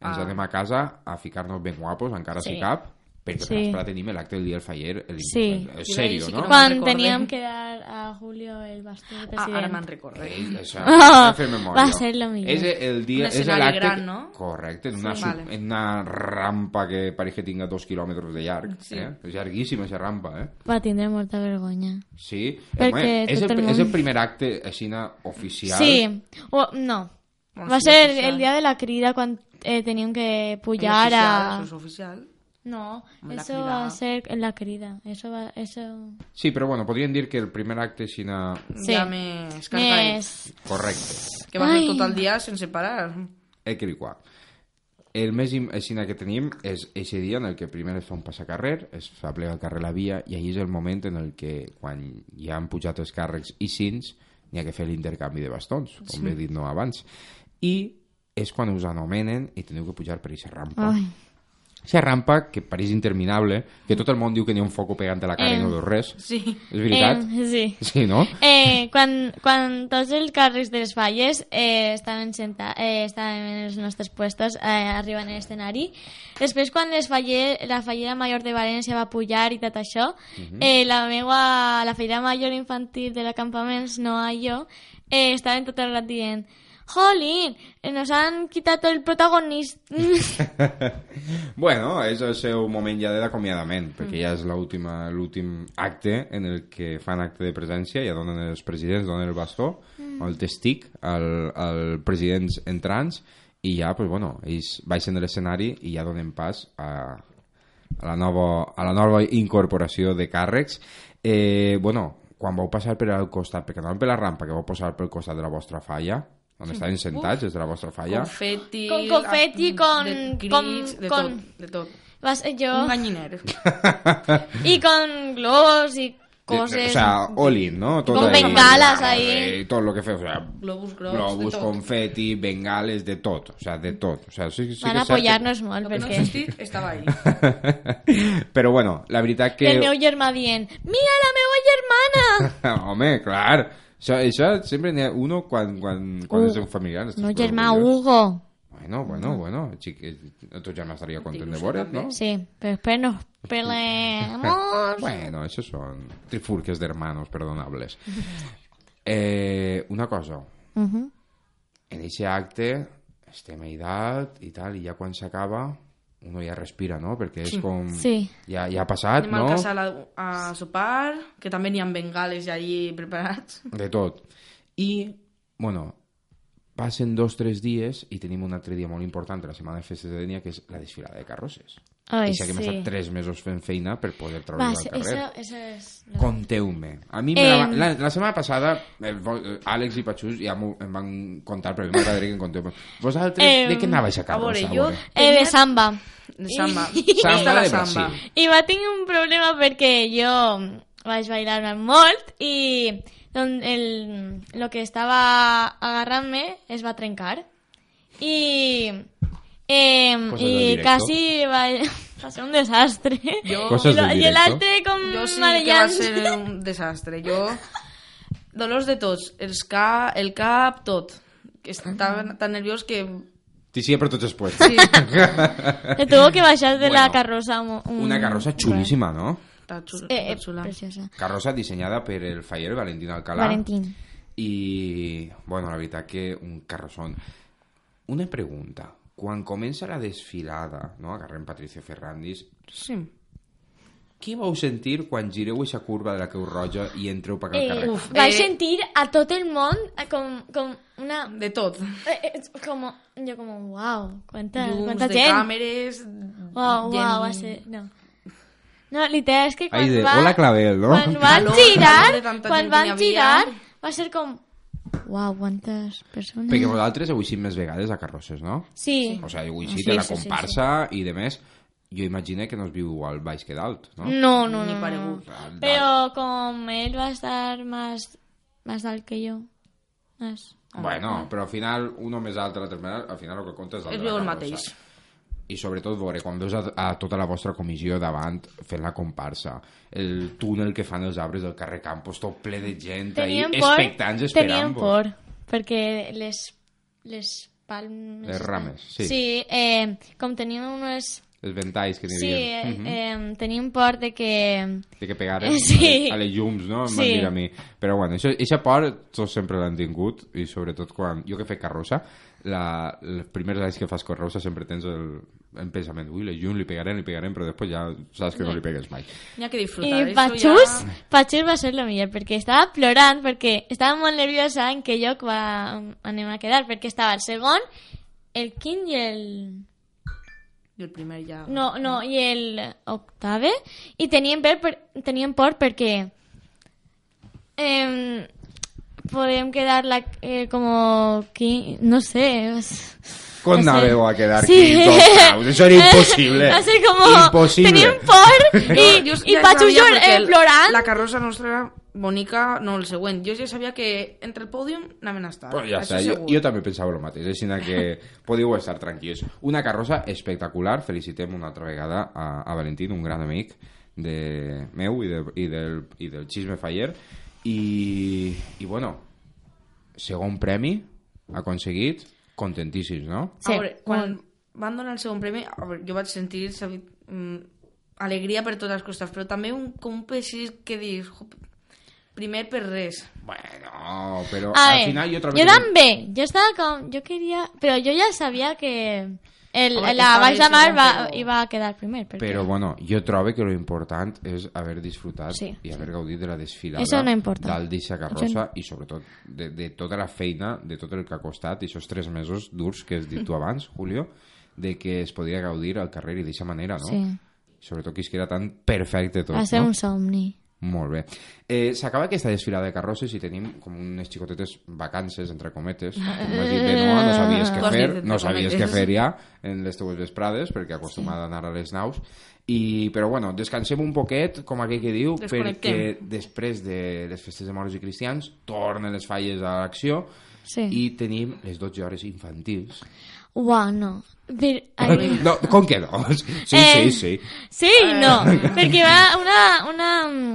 Speaker 6: ens
Speaker 8: Ah.
Speaker 6: anem a casa a ficar-nos ben guapos, encara
Speaker 7: Sí.
Speaker 6: si cap, perquè
Speaker 7: Sí.
Speaker 6: per l'esperar tenim l'acte del dia del faller, el,
Speaker 7: Sí.
Speaker 6: el, el serio,
Speaker 8: sí
Speaker 6: no?
Speaker 7: Quan teníem que dar a Julio el bastó de
Speaker 8: Ah,
Speaker 7: president.
Speaker 8: ara me'n recordo.
Speaker 6: Ei, això,
Speaker 7: Ah,
Speaker 6: memòria.
Speaker 7: va ser lo millor.
Speaker 6: És el dia,
Speaker 8: Un
Speaker 6: és
Speaker 8: escenari
Speaker 6: l'acte...
Speaker 8: gran, no?
Speaker 6: Correcte, en una,
Speaker 8: Sí.
Speaker 6: sub-
Speaker 8: Vale.
Speaker 6: en una rampa que pareix que tinga dos quilòmetres de llarg.
Speaker 8: Sí.
Speaker 6: Eh? És llarguíssima, aquesta rampa, eh?
Speaker 7: Va tindre molta vergonya.
Speaker 6: Sí,
Speaker 7: Perquè
Speaker 6: Home, és, el,
Speaker 7: el món-
Speaker 6: és el primer acte així oficial.
Speaker 7: Sí. O, no. Va ser el dia de la crida quan eh, teníem que
Speaker 8: És
Speaker 7: pujar a...
Speaker 8: Eso es oficial.
Speaker 7: No,
Speaker 8: La
Speaker 7: eso
Speaker 8: crida.
Speaker 7: va a ser en la crida. Eso va... Eso...
Speaker 6: Sí, però bueno, podríem dir que el primer acte així
Speaker 7: Sí.
Speaker 8: Ja més.
Speaker 7: Més...
Speaker 6: correcte.
Speaker 8: Que va ser
Speaker 7: Ai.
Speaker 8: tot el dia sense parar.
Speaker 6: Equiliquar. El més aixina que tenim és aquest dia en el que primer es fa un passacarrer, es fa plegar el carrer la via i ahir és el moment en el que quan ja han pujat els càrrecs i cins n'hi ha que fer l'intercanvi de bastons, com sí. he dit no abans. I és quan us anomenen i teniu que pujar per aquesta rampa.
Speaker 7: Ai.
Speaker 6: Aquesta rampa que pareix interminable, que tot el món diu que n'hi ha un foco pegant a la cara
Speaker 7: Eh.
Speaker 6: i no diu res.
Speaker 8: Sí.
Speaker 6: És veritat?
Speaker 7: Eh, sí.
Speaker 6: Sí, no?
Speaker 7: Eh, quan, quan tots els carrers de les falles eh, estaven, senta, eh, estaven en els nostres puestos eh, arribant a l'escenari, després quan les faller, la fallera major de València va pujar i tot això, eh, la meua, la fallera major infantil de l'acampament, no jo, eh, estaven tot el rato dient Jolín, eh, nos han quitado el protagonista.
Speaker 6: Bueno, és el seu moment ja d'acomiadament, perquè ja és l'últim acte en el que fan acte de presència, ja donen els presidents, donen el bastó, el testic al, al presidents entrants, i ja, pues, bueno, ells baixen de l'escenari i ja donen pas a, a, la nova, a la nova incorporació de càrrecs. Eh, bueno, quan vau passar per al costat, perquè anàvem per la rampa, que vau passar pel costat de la vostra falla, on estaven sentats, des de la vostra falla,
Speaker 8: Confeti...
Speaker 7: Con confeti,
Speaker 8: ah,
Speaker 7: con-
Speaker 8: De crits,
Speaker 7: con-
Speaker 8: de
Speaker 7: con-
Speaker 8: tot, de tot.
Speaker 7: Va ser jo.
Speaker 8: Un galliner.
Speaker 7: Y con globos y
Speaker 6: De-
Speaker 7: cosas.
Speaker 6: O sea, all in, ¿no? Todo
Speaker 7: Con
Speaker 6: ahí,
Speaker 7: bengalas ahí.
Speaker 6: eh, Todo lo que fue, o sea,
Speaker 8: Globus
Speaker 6: globus,
Speaker 8: tot.
Speaker 6: confeti, bengales, de tot. O sea, de tot. O sea, sí, sí
Speaker 7: Van
Speaker 6: que
Speaker 7: apoyar-nos molt,
Speaker 8: Lo que no
Speaker 7: perquè...
Speaker 8: existit estava ahí.
Speaker 6: Però bueno, la veritat que...
Speaker 7: El meu germà dient, mira la meva germana!
Speaker 6: Home, clar. Això, això sempre n'hi ha uno quan, quan, quan
Speaker 7: Uh,
Speaker 6: és un familiar.
Speaker 7: No, germà. Hugo.
Speaker 6: Bueno, bueno, bueno. Xic, el teu germà estaria content de veure't, no?
Speaker 7: Sí, pero después nos peleamos.
Speaker 6: Bueno, esos son trifurques de hermanos perdonables. Eh, una cosa,
Speaker 7: Ujú.
Speaker 6: en ese acte estem a edat i tal, i ja quan s'acaba uno ja respira, no? Perquè és com...
Speaker 7: Sí.
Speaker 6: Ja, ja ha passat,
Speaker 8: Anem al
Speaker 6: no?
Speaker 8: casal a, a sopar, que també n'hi ha bengales allí preparats.
Speaker 6: De tot. I, bueno, passen dos o tres dies i tenim un altre dia molt important de la setmana de festes de Denia, que és la desfilada de carrosses.
Speaker 7: Ai,
Speaker 6: I sé que hem
Speaker 7: sí.
Speaker 6: estat tres mesos fent feina per poder treure
Speaker 7: eso,
Speaker 6: al carrer.
Speaker 7: eso es... lo-
Speaker 6: Conteu-me. A mi, me
Speaker 7: Em.
Speaker 6: la, la, la setmana passada, el, Àlex i Patxús ja em van contar, però a mi m'agradaria que em conteu. Vosaltres,
Speaker 7: Em,
Speaker 6: de què anavais a
Speaker 8: a veure, jo-
Speaker 7: Eh, de samba.
Speaker 8: De samba.
Speaker 6: Samba de
Speaker 8: samba.
Speaker 6: Brasil.
Speaker 7: I va tenir un problema perquè jo vaig bailar molt i don, el, lo que estava agarrant-me es va trencar. I, eh,
Speaker 6: Cosas del
Speaker 7: i
Speaker 6: directo.
Speaker 7: quasi va, va ser un desastre.
Speaker 8: Jo-
Speaker 6: Cosas
Speaker 7: lo-
Speaker 6: del
Speaker 7: I el
Speaker 6: directo.
Speaker 7: altre com
Speaker 8: Jo sí que va
Speaker 7: marejant.
Speaker 8: ser un desastre. Jo... Dolors de tots. Els ca... El cap, tot. Que estava tan nerviós que...
Speaker 6: T'hi per tots els puestos.
Speaker 8: Sí,
Speaker 7: Se tuvo que baixar de la
Speaker 6: Bueno,
Speaker 7: carroza. un- un-
Speaker 6: Una carrossa xulíssima, no?
Speaker 8: està xula.
Speaker 7: Eh, eh,
Speaker 8: està xula.
Speaker 7: preciosa.
Speaker 6: Carrossa dissenyada per el faller Valentín Alcalá.
Speaker 7: Valentín.
Speaker 6: I, bueno, la veritat que un carrossón. Una pregunta. Quan comença la desfilada, no? agarrem Patricia Ferrandis,
Speaker 8: Sí.
Speaker 6: què vau sentir quan gireu aquesta curva de la Creu Roja i entreu per al
Speaker 7: Eh,
Speaker 6: carrer?
Speaker 8: uf.
Speaker 7: vaig
Speaker 8: Eh,
Speaker 7: sentir a tot el món eh, com, com una...
Speaker 8: De tot.
Speaker 7: eh, eh, como, yo como, wow, cuánta,
Speaker 8: Llums
Speaker 7: cuánta
Speaker 8: de
Speaker 7: gent.
Speaker 8: càmeres...
Speaker 7: Wow,
Speaker 8: gent-
Speaker 7: wow, va ser... No. No, literal, és que quan
Speaker 6: Ai, de,
Speaker 7: va...
Speaker 6: hola Clavel, no?
Speaker 7: Quan van girar, quan van girar, va ser com... Wow, quantes persones...
Speaker 6: Perquè vosaltres heu eixit més vegades a carrosses, no?
Speaker 7: Sí.
Speaker 6: O sigui, heu eixit
Speaker 7: Sí,
Speaker 6: a la
Speaker 7: sí, sí,
Speaker 6: comparsa i de més, jo imagino que no es viu igual baix que dalt, no?
Speaker 7: No, no,
Speaker 8: Ni
Speaker 7: no, no.
Speaker 8: paregut.
Speaker 6: Dalt-
Speaker 7: Pero como él va a estar más, más alto que yo. Más.
Speaker 6: Bueno, però al final, uno més alt, l'altre més alt, al final el que compta és el
Speaker 8: És
Speaker 6: de la
Speaker 8: el
Speaker 6: carrossa.
Speaker 8: mateix.
Speaker 6: I sobretot veure, quan veus a, a tota la vostra comissió davant fent la comparsa, el túnel que fan els arbres del carrer Campos, tot ple de gent ahí,
Speaker 7: Tenien por,
Speaker 6: expectants
Speaker 7: tenien
Speaker 6: esperant-vos.
Speaker 7: por, perquè les, les palmes...
Speaker 6: Les rames, sí.
Speaker 7: Sí, eh, com tenien unes...
Speaker 6: Els ventalls que n'hi
Speaker 7: Sí,
Speaker 6: havia.
Speaker 7: eh,
Speaker 6: Mhm.
Speaker 7: eh, tenien por de que...
Speaker 6: de que pegaren
Speaker 7: Sí.
Speaker 6: a les llums, no? Em
Speaker 7: Sí.
Speaker 6: dir a mi. Però bueno, això, eixa por tots sempre l'han tingut i sobretot quan... Jo que faig carrossa, la, els primers anys que fas carrossa sempre tens el, el pensament, ui, les llums li pegarem, li pegarem, però després ja saps que no li pegues mai.
Speaker 8: N'hi ha que
Speaker 7: I
Speaker 8: disfrutar.
Speaker 7: Patxús,
Speaker 8: Ja...
Speaker 7: Patxús va ser lo millor, perquè estava plorant, perquè estava molt nerviosa en què lloc va, anem a quedar, perquè estava el segon, el quint i el...
Speaker 8: I el primer ja...
Speaker 7: No, no, i el octave, i tenien por, per, tenien por perquè eh, podem quedar la, eh, como quin, no sé, es-
Speaker 6: Com
Speaker 7: va ser-
Speaker 6: anàveu a quedar
Speaker 7: Sí.
Speaker 6: quintos caus? Això era impossible.
Speaker 7: Va ser como...
Speaker 6: Impossible.
Speaker 7: Tenien por i, i
Speaker 8: ja
Speaker 7: Patxús
Speaker 8: sabia
Speaker 7: llor-
Speaker 8: perquè
Speaker 7: eh, plorant.
Speaker 8: La carrossa nostra, bonica, no el següent. Jo ja sabia que entre el pòdium anaven a estar.
Speaker 6: Però ja està, jo, jo també pensava el mateix, així que podeu estar tranquils. Una carrossa espectacular, felicitem una altra vegada a, a Valentín, un gran amic de meu i, de, i, del, i del Xisme Faller, i, i bueno, segon premi aconseguit, contentíssims, no?
Speaker 7: Sí,
Speaker 8: a veure, quan van donar el segon premi, a veure, jo vaig sentir sabi, mm, alegria per totes les costes, però també un, com un peixís que dius, "Jo, primer per res.
Speaker 6: Bueno, però
Speaker 7: A
Speaker 6: al
Speaker 7: ver,
Speaker 6: final jo trobo
Speaker 7: yo
Speaker 6: que...
Speaker 7: también, yo estaba con, yo quería, pero yo ya sabía que el,
Speaker 8: Home,
Speaker 7: la Baix de Mar
Speaker 8: sí,
Speaker 7: va,
Speaker 8: però-
Speaker 7: iba a quedar primer. perquè-
Speaker 6: Però bueno, jo trobo que lo important és haver disfrutat
Speaker 7: Sí.
Speaker 6: i haver gaudit de la desfilada
Speaker 7: Eso no importa.
Speaker 6: dalt d'eixa carrossa i sobretot de, de tota la feina, de tot el que ha costat, i aquests tres mesos durs que has dit tu abans, Julio, de que es podia gaudir al carrer i d'eixa manera, no?
Speaker 7: Sí.
Speaker 6: Sobretot que es queda tan perfecte tot,
Speaker 7: Va ser
Speaker 6: no?
Speaker 7: un somni.
Speaker 6: Molt bé. Eh, S'acaba aquesta desfilada de carrosses i tenim com unes xicotetes vacances, entre cometes. Tu m'has dit de no, no sabies què
Speaker 8: has
Speaker 6: fer, no sabies què fer ja en les teues vesprades, perquè acostumada a anar a les naus. I, però bueno, descansem un poquet, com aquell que diu, perquè després de les festes de moros i cristians tornen les falles a l'acció
Speaker 7: Sí.
Speaker 6: i tenim les 12 hores infantils.
Speaker 7: Uau, no. Però, ai,
Speaker 6: No, com que no? Sí,
Speaker 7: Eh,
Speaker 6: sí, sí.
Speaker 7: sí, no. Perquè va una... una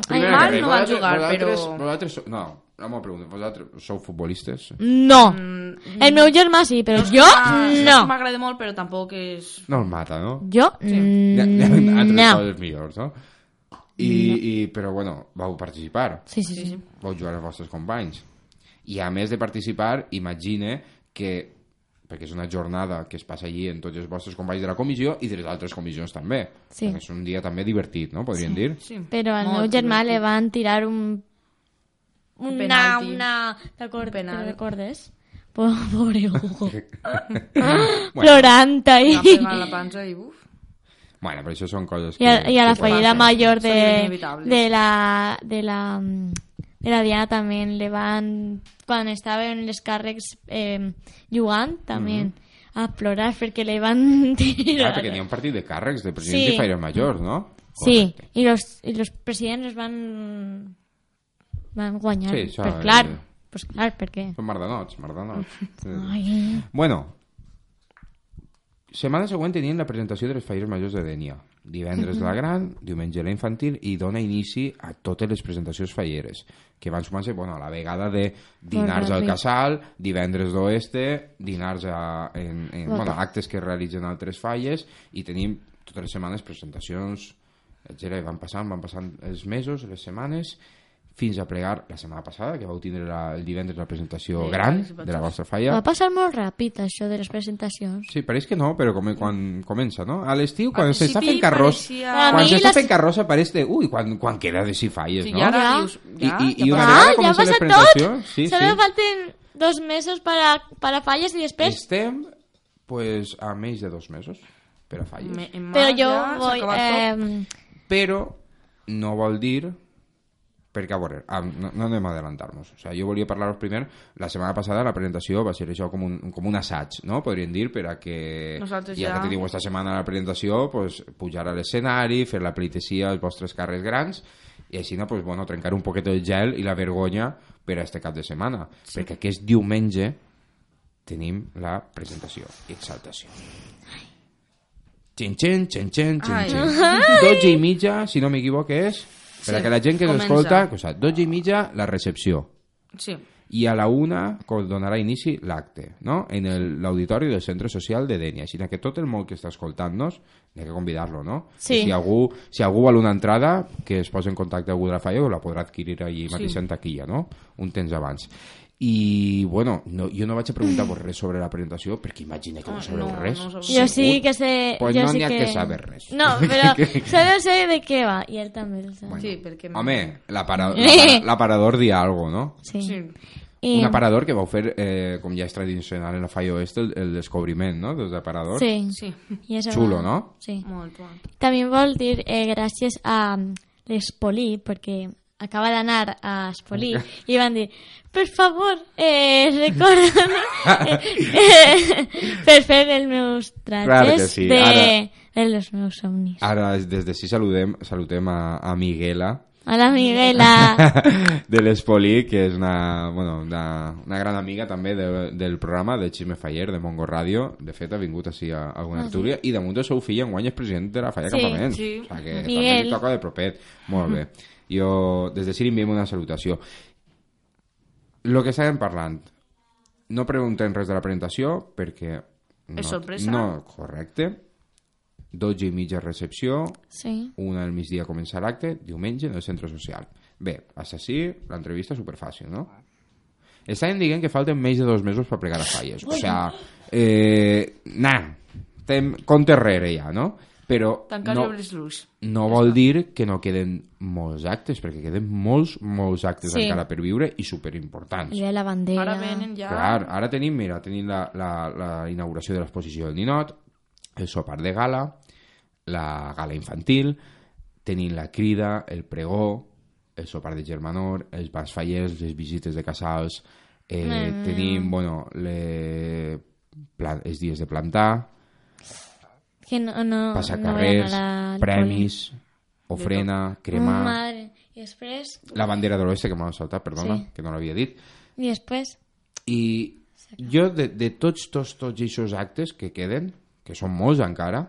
Speaker 7: ai,
Speaker 8: mal no van
Speaker 6: vosaltres-
Speaker 8: jugar,
Speaker 6: vosaltres,
Speaker 8: però-
Speaker 6: Vosaltres, no, no m'ho pregunto, vosaltres sou futbolistes?
Speaker 7: no.
Speaker 8: Mm,
Speaker 7: El meu germà sí, però jo
Speaker 8: ah,
Speaker 7: no.
Speaker 8: M'agrada molt, però tampoc és...
Speaker 6: No el mata, no?
Speaker 7: Jo
Speaker 6: Hi ha, hi ha altres
Speaker 7: no.
Speaker 6: coses millors, no? I, i, però bueno, vau participar,
Speaker 7: Sí, sí, sí.
Speaker 6: vau jugar als vostres companys. I a més de participar, imagine que perquè és una jornada que es passa allí en tots els vostres companys de la comissió i de les altres comissions també.
Speaker 7: Sí.
Speaker 6: És un dia també divertit, no? Podríem dir?
Speaker 8: Sí.
Speaker 7: Però al meu germà
Speaker 8: divertit.
Speaker 7: le van tirar un... Una...
Speaker 8: penalti.
Speaker 7: una... Te'l
Speaker 8: penal.
Speaker 7: recordes? Po- Pobre Hugo.
Speaker 6: Bueno,
Speaker 7: Plorant ahí.
Speaker 8: Va pegant la panza i uf.
Speaker 6: bueno, però això són coses que...
Speaker 7: I a, i a la fallida
Speaker 8: Son
Speaker 7: de, de la de la mm, de la Diana también le van quan estava en les càrrecs eh, jugant també a plorar perquè le van
Speaker 6: Ah,
Speaker 7: tirar
Speaker 6: perquè n'hi ha un partit de càrrecs, de presidents
Speaker 7: Sí.
Speaker 6: i faires majors, no?
Speaker 7: sí,
Speaker 6: Correcte.
Speaker 7: i los, i los presidents es van van guanyar
Speaker 6: Sí, això
Speaker 7: per, clar, pues clar, perquè
Speaker 6: Són mardanots, mardanots. Sí.
Speaker 7: Ai,
Speaker 6: Bueno, setmana següent tenien la presentació de les falles majors de Dènia. Divendres la gran, diumenge la infantil i dona inici a totes les presentacions falleres, que van sumar-se bueno, a la vegada de dinars al
Speaker 7: Correcte.
Speaker 6: casal, divendres d'oeste, dinars a, en, en
Speaker 7: Molt
Speaker 6: bueno, actes que realitzen altres falles i tenim totes les setmanes presentacions etcètera, van passant, van passant els mesos, les setmanes fins a plegar la setmana passada, que vau tindre la, el divendres la presentació
Speaker 8: Sí,
Speaker 6: gran de la vostra falla.
Speaker 7: Va passar molt ràpid, això de les presentacions.
Speaker 6: Sí, pareix que no, però com, quan comença, no? A l'estiu, quan
Speaker 8: Al
Speaker 6: s'està fent carròs...
Speaker 8: pareixia-
Speaker 7: A
Speaker 6: Quan s'està
Speaker 7: les-
Speaker 6: fent carrossa pareix de... Ui, quan, quan queda de si falles,
Speaker 8: Sí,
Speaker 6: no?
Speaker 8: i
Speaker 7: Ja.
Speaker 8: dius...
Speaker 6: I,
Speaker 8: Ja,
Speaker 6: i, i
Speaker 8: ja
Speaker 6: una vegada
Speaker 7: Ah, ja
Speaker 6: comença la
Speaker 7: passa
Speaker 6: presentació...
Speaker 7: tot!
Speaker 6: Sí,
Speaker 7: Solo
Speaker 6: sí.
Speaker 7: falten dos mesos para, para falles y después...
Speaker 6: Estem, pues, a menys de dos mesos per a falles.
Speaker 8: Me- març
Speaker 7: yo
Speaker 8: ja
Speaker 7: voy... Eh,
Speaker 6: Però no vol dir perquè, a veure, ah, no, no anem a adelantar-nos. O sigui, jo volia parlar-vos primer, la setmana passada la presentació va ser això com un, com un assaig, no? Podríem dir, per a que
Speaker 8: Nosaltres
Speaker 6: ja,
Speaker 8: ja-
Speaker 6: que teniu esta setmana la presentació, pues, pujar a l'escenari, fer la pleitesia als vostres carrers grans, i així, no, pues, bueno, trencar un poquet el gel i la vergonya per a este cap de setmana. Sí. Perquè aquest diumenge tenim la presentació i exaltació. Xin, xin, xin, xin, xin, xin. 12 i mitja, si no m'equivoc, és... Per a
Speaker 8: Sí,
Speaker 6: que la gent que
Speaker 8: comença.
Speaker 6: s'escolta, cosa, 12 i mitja, la recepció.
Speaker 8: Sí.
Speaker 6: I a la una donarà inici l'acte, no? En el- l'auditori del Centre Social de Denia. Així que tot el món que està escoltant-nos, n'hi ha que convidar-lo, no?
Speaker 7: Sí.
Speaker 6: I Si algú, si algú vol una entrada, que es posi en contacte amb algú de la falla, la podrà adquirir allí mateix
Speaker 8: Sí.
Speaker 6: en taquilla, no? Un temps abans. I, bueno, no, jo no vaig a preguntar por res sobre la presentació, perquè imagina que no
Speaker 8: Ah,
Speaker 6: sabeu
Speaker 8: no,
Speaker 6: res.
Speaker 8: no
Speaker 7: yo sí que sé...
Speaker 6: Pues
Speaker 7: yo
Speaker 6: no
Speaker 7: sí
Speaker 6: n'hi ha
Speaker 7: que...
Speaker 6: que saber res.
Speaker 7: No, pero solo sé de qué va. Y él también lo sabe.
Speaker 8: Sí, perquè... no-
Speaker 6: Home, l'apara- l'apara- l'aparador di algo, no?
Speaker 7: Sí.
Speaker 8: Sí.
Speaker 7: Y-
Speaker 6: Un aparador que vau fer, eh, com ja és tradicional en la Falla Oeste, el, el descobriment, no?, dels aparadors.
Speaker 7: Sí.
Speaker 8: Sí.
Speaker 7: Y eso
Speaker 6: Chulo,
Speaker 7: va.
Speaker 6: ¿no?
Speaker 7: Sí.
Speaker 8: Molt, molt.
Speaker 7: También vol dir eh, gràcies a l'Espolí, perquè acaba d'anar a Espolí i van dir, per favor, eh, recorda eh, per fer els meus trajes
Speaker 6: que sí,
Speaker 7: de,
Speaker 6: ara-
Speaker 7: de los meus somnis.
Speaker 6: Ara, des d'ací saludem, saludem a, a Miguela,
Speaker 7: Hola, Miguela.
Speaker 6: de l'Espolí, que és una, bueno, una, una gran amiga també de, del programa de Xisme Faller, de Mongo Ràdio. De fet, ha vingut així a, alguna tertúlia. I damunt el seu fill enguany és president de la Falla
Speaker 7: Ah, Sí,
Speaker 6: Campament.
Speaker 8: sí.
Speaker 6: O sigui que també
Speaker 7: Miguel.
Speaker 6: li toca de propet. Molt bé. Jo, des de Siri, enviem una salutació. Lo que estàvem parlant, no preguntem res de la presentació perquè... No,
Speaker 8: És sorpresa?
Speaker 6: No, correcte. 12 i mitja recepció,
Speaker 7: Sí.
Speaker 6: una al migdia comença l'acte, diumenge en el centre social. Bé, així, l'entrevista superfàcil, no? Estaven dient que falten més de dos mesos per plegar a falles. O sea, eh, nah, tem, compte rere ja, no? Però no, no vol dir que no queden molts actes, perquè queden molts, molts actes
Speaker 7: Sí.
Speaker 6: encara per viure i superimportants.
Speaker 7: I la bandera.
Speaker 8: Ara venen ja...
Speaker 6: Clar, ara tenim, mira, tenim la, la, la inauguració de l'exposició del Ninot, el sopar de gala, la gala infantil, tenim la crida, el pregó, el sopar de germanor, els bars fallers, les visites de casals, eh,
Speaker 7: Mm.
Speaker 6: tenim, bueno, le, plan, els dies de plantar,
Speaker 7: Que no, no,
Speaker 6: passar
Speaker 7: no
Speaker 6: premis, ofrena, cremar,
Speaker 7: Madre. I després...
Speaker 6: la bandera de l'oeste, que m'ha saltat, perdona,
Speaker 7: Sí.
Speaker 6: que no l'havia dit,
Speaker 7: I després...
Speaker 6: I jo, de, de tots, tots, tots aquests actes que queden, que són molts encara,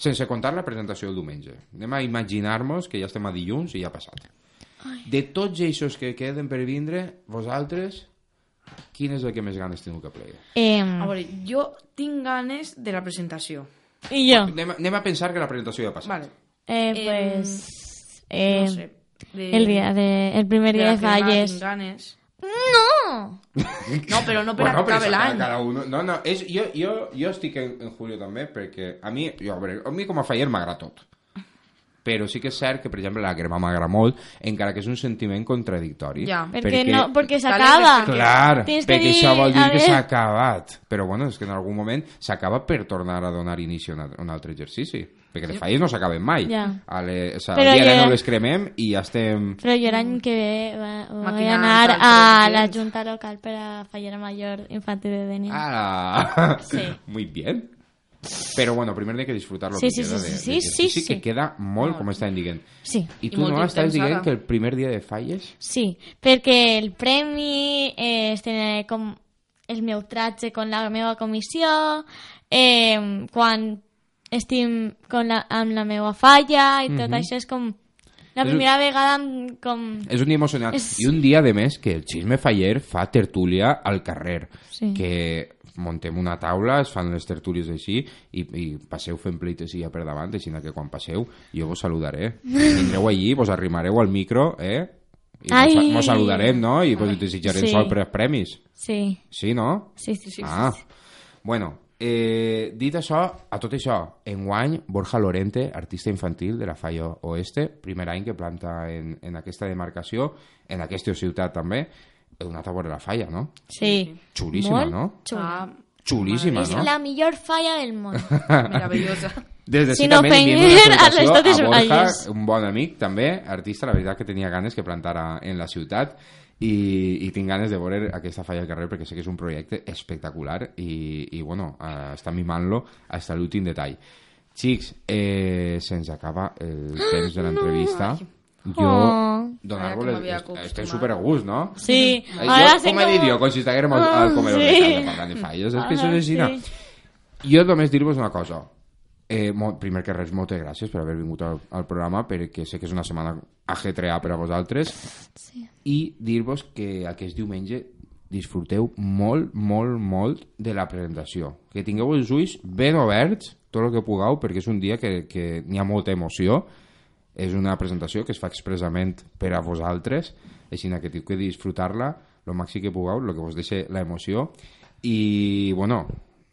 Speaker 6: sense comptar la presentació del diumenge. Anem a imaginar-nos que ja estem a dilluns i ja ha passat. De tots aquests que queden per vindre, vosaltres, quin és el que més ganes teniu que plegar?
Speaker 7: Eh,
Speaker 8: A veure, jo tinc ganes de la presentació.
Speaker 7: I jo.
Speaker 6: Anem, anem a pensar que la presentació ja ha passat.
Speaker 8: Vale.
Speaker 7: Eh, pues... Eh,
Speaker 8: no sé. De,
Speaker 7: el, día de, el primer día
Speaker 8: la
Speaker 7: de
Speaker 8: crema
Speaker 7: falles.
Speaker 8: Ganes.
Speaker 7: ¡No!
Speaker 8: No, però no per
Speaker 6: Bueno,
Speaker 8: acabar l'any.
Speaker 6: cada uno... No, no, és, jo, jo, jo estic en, en Julio també perquè a mi, jo, a, veure, a mi com a faller m'agrada tot. Però sí que és cert que, per exemple, la crema m'agrada molt, encara que és un sentiment contradictori.
Speaker 8: Ja.
Speaker 7: Perquè, no, perquè s'acaba.
Speaker 8: perquè-
Speaker 6: Clar,
Speaker 7: Tens que
Speaker 6: perquè
Speaker 7: dir,
Speaker 6: això vol dir que s'ha acabat. Però bueno, és que en algun moment s'acaba per tornar a donar inici a un altre- exercici. Perquè les falles no s'acaben mai.
Speaker 7: Ja.
Speaker 6: A le, o sea,
Speaker 7: Però
Speaker 6: el dia
Speaker 7: jo-
Speaker 6: no les cremem i ja estem...
Speaker 7: Però jo l'any que ve va,
Speaker 8: Maquinant
Speaker 7: anar a la. Junta Local per a Fallera Mayor Infantil de Denia.
Speaker 6: Ah,
Speaker 7: Sí.
Speaker 6: muy bien. Però bueno, primer hay que disfrutar lo
Speaker 7: Sí,
Speaker 6: que
Speaker 7: sí,
Speaker 6: queda
Speaker 7: sí,
Speaker 6: de,
Speaker 7: sí, sí,
Speaker 6: d'exercici,
Speaker 7: sí,
Speaker 6: que
Speaker 7: sí.
Speaker 6: queda molt, com estàvem dient.
Speaker 7: Sí.
Speaker 6: I
Speaker 8: I
Speaker 6: tu
Speaker 8: molt
Speaker 6: no estàs dient
Speaker 8: ara.
Speaker 6: que el primer dia de falles...
Speaker 7: Sí, perquè el premi eh, és tenir com el meu tratge con la meva comissió, eh, quan estim con la, amb la meva falla i tot
Speaker 6: Mhm.
Speaker 7: això és com la
Speaker 6: És un-
Speaker 7: primera vegada amb com...
Speaker 6: És un dia emocionant.
Speaker 7: És-
Speaker 6: I un dia, de més, que el Xisme Faller fa tertúlia al carrer.
Speaker 7: Sí.
Speaker 6: Que montem una taula, es fan les tertúlies així i, i passeu fent pleitesia per davant, així que quan passeu jo vos saludaré. Vindreu allí, vos arrimareu al micro, eh? I
Speaker 7: Ai.
Speaker 6: mos, mos saludarem, no? I pues, desitjarem
Speaker 7: Sí.
Speaker 6: sort per als premis.
Speaker 7: Sí,
Speaker 6: Sí, no?
Speaker 7: sí, sí. sí.
Speaker 6: Ah, bueno, eh, dit això, a tot això, enguany, Borja Lorente, artista infantil de la Falla Oeste, primer any que planta en, en aquesta demarcació, en aquesta ciutat també, donat a veure la Falla, no?
Speaker 7: Sí.
Speaker 6: Xulíssima,
Speaker 7: Molt
Speaker 6: no?
Speaker 7: xula.
Speaker 8: Ah,
Speaker 6: Xulíssima,
Speaker 7: És
Speaker 6: no?
Speaker 7: la millor falla del món.
Speaker 8: meravellosa.
Speaker 6: Des de
Speaker 7: Si no
Speaker 6: una
Speaker 7: a les totes
Speaker 6: a Borja,
Speaker 7: falles.
Speaker 6: un bon amic també, artista, la veritat que tenia ganes que plantara en la ciutat i, i tinc ganes de veure aquesta falla al carrer perquè sé que és un projecte espectacular i, i bueno, eh, està mimant-lo fins a l'últim detall. Xics, eh, se'ns acaba el temps de l'entrevista. Jo,
Speaker 7: Oh.
Speaker 8: Ara
Speaker 6: les-
Speaker 8: acostumat.
Speaker 6: Estem super a gust, no?
Speaker 7: Sí.
Speaker 6: Eh,
Speaker 7: Ahora
Speaker 6: jo, com he dit jo, com si estiguérem al, al comedor
Speaker 7: sí.
Speaker 6: de casa parlant de falles. És que això és així. no? Jo només dir-vos una cosa. Eh, molt, primer que res, moltes gràcies per haver vingut al, al programa, perquè sé que és una setmana ajetreada per a vosaltres.
Speaker 7: Sí.
Speaker 6: I dir-vos que aquest diumenge disfruteu molt, molt, molt de la presentació. Que tingueu els ulls ben oberts, tot el que pugueu, perquè és un dia que, que n'hi ha molta emoció. És una presentació que es fa expressament per a vosaltres, així que teniu que disfrutar-la el màxim que pugueu, el que vos deixa la emoció. I, bueno,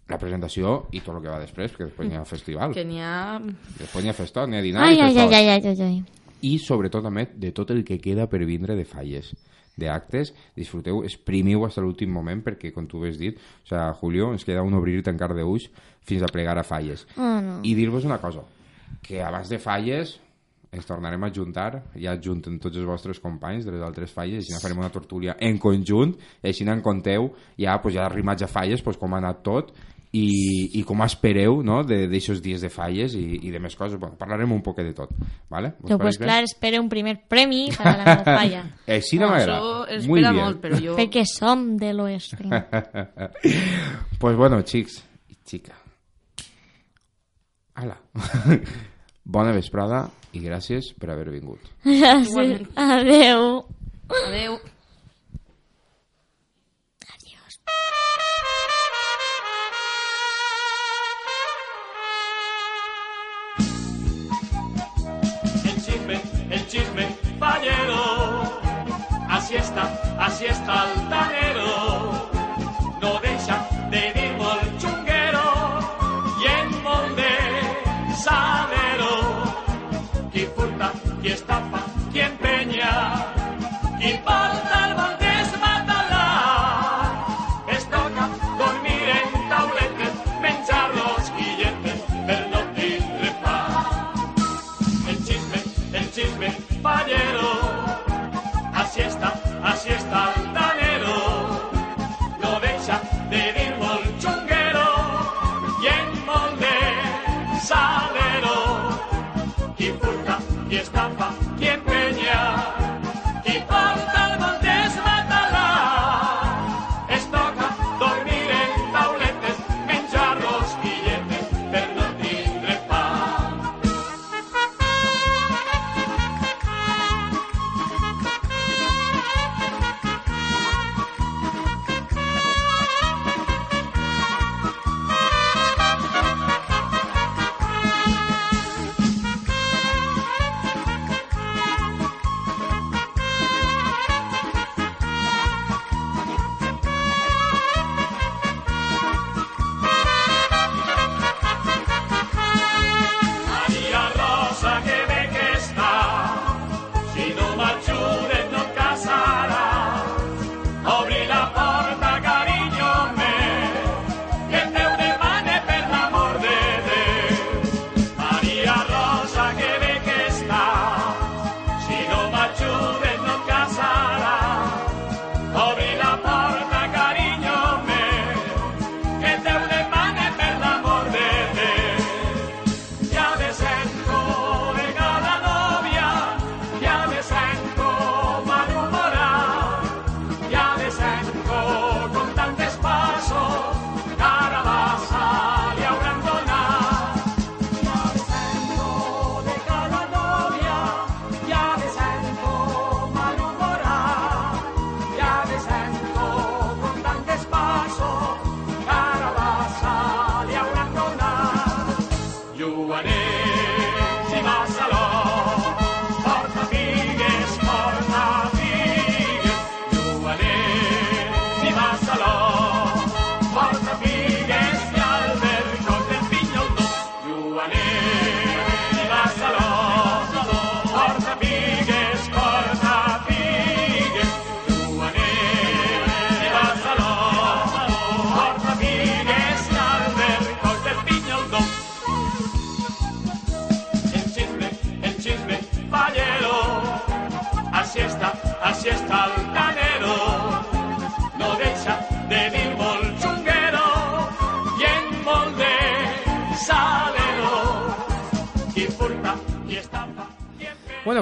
Speaker 6: la presentació i tot el que va després, perquè després n'hi ha festival.
Speaker 8: Que n'hi ha...
Speaker 6: Després n'hi ha festot, n'hi ha dinar
Speaker 7: Ai,
Speaker 6: i
Speaker 7: ai,
Speaker 6: festot.
Speaker 7: ai, ai, ai, ai, ai.
Speaker 6: I sobretot també de tot el que queda per vindre de falles d'actes, disfruteu, exprimiu fins a l'últim moment perquè, com tu has dit, o sea, Julio, ens queda un obrir i tancar d'ulls fins a plegar a falles.
Speaker 7: Oh, no.
Speaker 6: I dir-vos una cosa, que abans de falles ens tornarem a juntar, ja junten tots els vostres companys de les altres falles, i així farem una tortúlia en conjunt, i així en conteu, ja, pues, ja arrimats a falles, pues, com ha anat tot, i, i com espereu no, d'aixòs dies de falles i, i de més coses. Bueno, parlarem un poc de tot. ¿vale? Vos
Speaker 7: Yo, pues claro, espero un primer premio para la falla.
Speaker 6: Eh, sí, no m'agrada.
Speaker 8: això
Speaker 6: Muy
Speaker 8: espera
Speaker 6: bien.
Speaker 8: molt, però jo...
Speaker 7: Perquè som de l'oeste.
Speaker 6: pues bueno, xics i xica. Ala. Bona vesprada i gràcies per haver vingut.
Speaker 7: Gràcies. Adeu.
Speaker 8: Adeu.
Speaker 7: Adiós.
Speaker 9: el chisme, el chisme fallero. Así está, así está.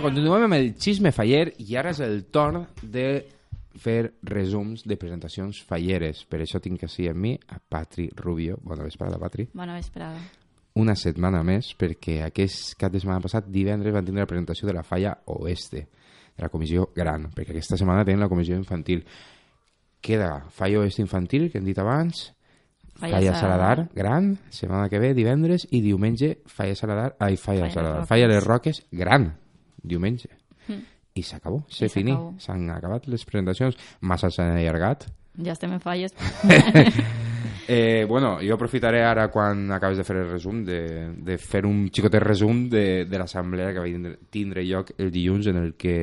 Speaker 6: Continuem amb el xisme faller i ara és el torn de fer resums de presentacions falleres. Per això tinc així amb mi a Patri Rubio. Bona vesprada, Patri.
Speaker 10: Bona vesprada.
Speaker 6: Una setmana més, perquè aquest cap de setmana passat, divendres, van tindre la presentació de la falla Oeste, de la comissió gran, perquè aquesta setmana tenen la comissió infantil. Queda falla Oeste infantil, que hem dit abans,
Speaker 10: Falla
Speaker 6: Falla,
Speaker 10: Saladar.
Speaker 6: Saladar, gran, setmana que ve, divendres, i diumenge, Falla Saladar, ai, Falla,
Speaker 10: Falla
Speaker 6: Saladar,
Speaker 10: Roques.
Speaker 6: Falla Les Roques, gran, diumenge.
Speaker 10: Mm.
Speaker 6: I s'acabó, s'ha
Speaker 10: I
Speaker 6: fini,
Speaker 10: s'acabó.
Speaker 6: s'han acabat les presentacions, massa s'han allargat.
Speaker 10: Ja estem en falles.
Speaker 6: Eh, bueno, jo aprofitaré ara quan acabes de fer el resum de, de fer un xicotet resum de, de l'assemblea que va tindre, tindre lloc el dilluns en el que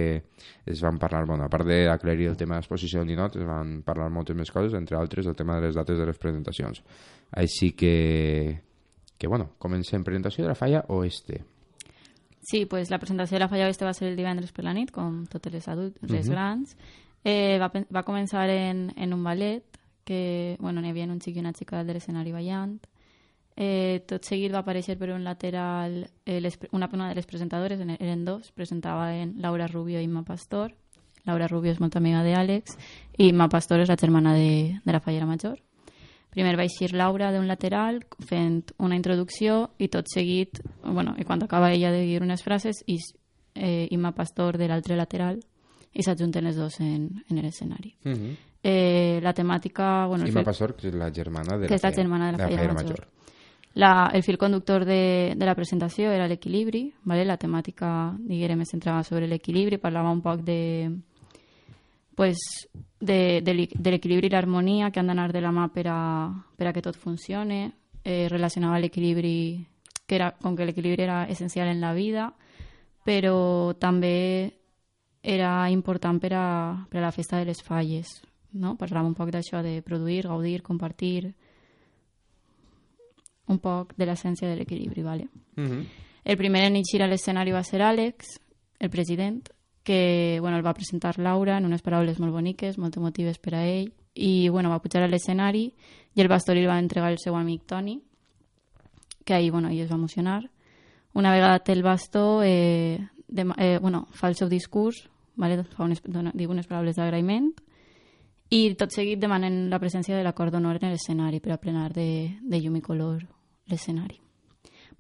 Speaker 6: es van parlar, bueno, a part d'aclarir el tema d'exposició de ninot, es van parlar moltes més coses, entre altres el tema de les dates de les presentacions. Així que, que bueno, comencem presentació de la falla oeste.
Speaker 10: Sí, pues la presentació de la Falla Oeste va ser el divendres per la nit, com totes les adultes, les
Speaker 6: Mhm.
Speaker 10: grans. Eh, va, va començar en, en un ballet, que bueno, n'hi havia un xic i una xica dalt de l'escenari ballant. Eh, tot seguit va aparèixer per un lateral eh, les, una, una de les presentadores, en- eren dos, presentaven Laura Rubio i Imma Pastor. Laura Rubio és molt amiga d'Àlex i Imma Pastor és la germana de, de la Fallera Major. Primer va eixir Laura d'un lateral fent una introducció i tot seguit, bueno, i quan acaba ella de dir unes frases, i eh, Imma Pastor de l'altre lateral i s'ajunten les dos en, en l'escenari.
Speaker 6: Mm -hmm.
Speaker 10: Eh, la temàtica... Bueno,
Speaker 6: Imma
Speaker 10: fil-
Speaker 6: Pastor, que és la germana de
Speaker 10: que
Speaker 6: la
Speaker 10: és la germana de la, Fallera
Speaker 6: Fallera
Speaker 10: Major. La, el fil conductor de, de la presentació era l'equilibri, ¿vale? la temàtica, diguem, es centrava sobre l'equilibri, parlava un poc de, pues, de, de, de l'equilibri i l'harmonia que han d'anar de la mà per a, per a que tot funcione, eh, relacionava l'equilibri, que era, com que l'equilibri era essencial en la vida, però també era important per a, per a la festa de les falles, no? Parlava un poc d'això de produir, gaudir, compartir, un poc de l'essència de l'equilibri, vale?
Speaker 6: Mm -hmm.
Speaker 10: El primer en eixir a l'escenari va ser Àlex, el president, que bueno, el va presentar Laura en unes paraules molt boniques, molt emotives per a ell, i bueno, va pujar a l'escenari i el bastó li va entregar el seu amic Toni, que ahir bueno, es va emocionar. Una vegada té el bastó, eh, de, eh, bueno, fa el seu discurs, vale? fa unes, dona, diu unes paraules d'agraïment, i tot seguit demanen la presència de l'acord d'honor en l'escenari per a plenar de, de llum i color l'escenari.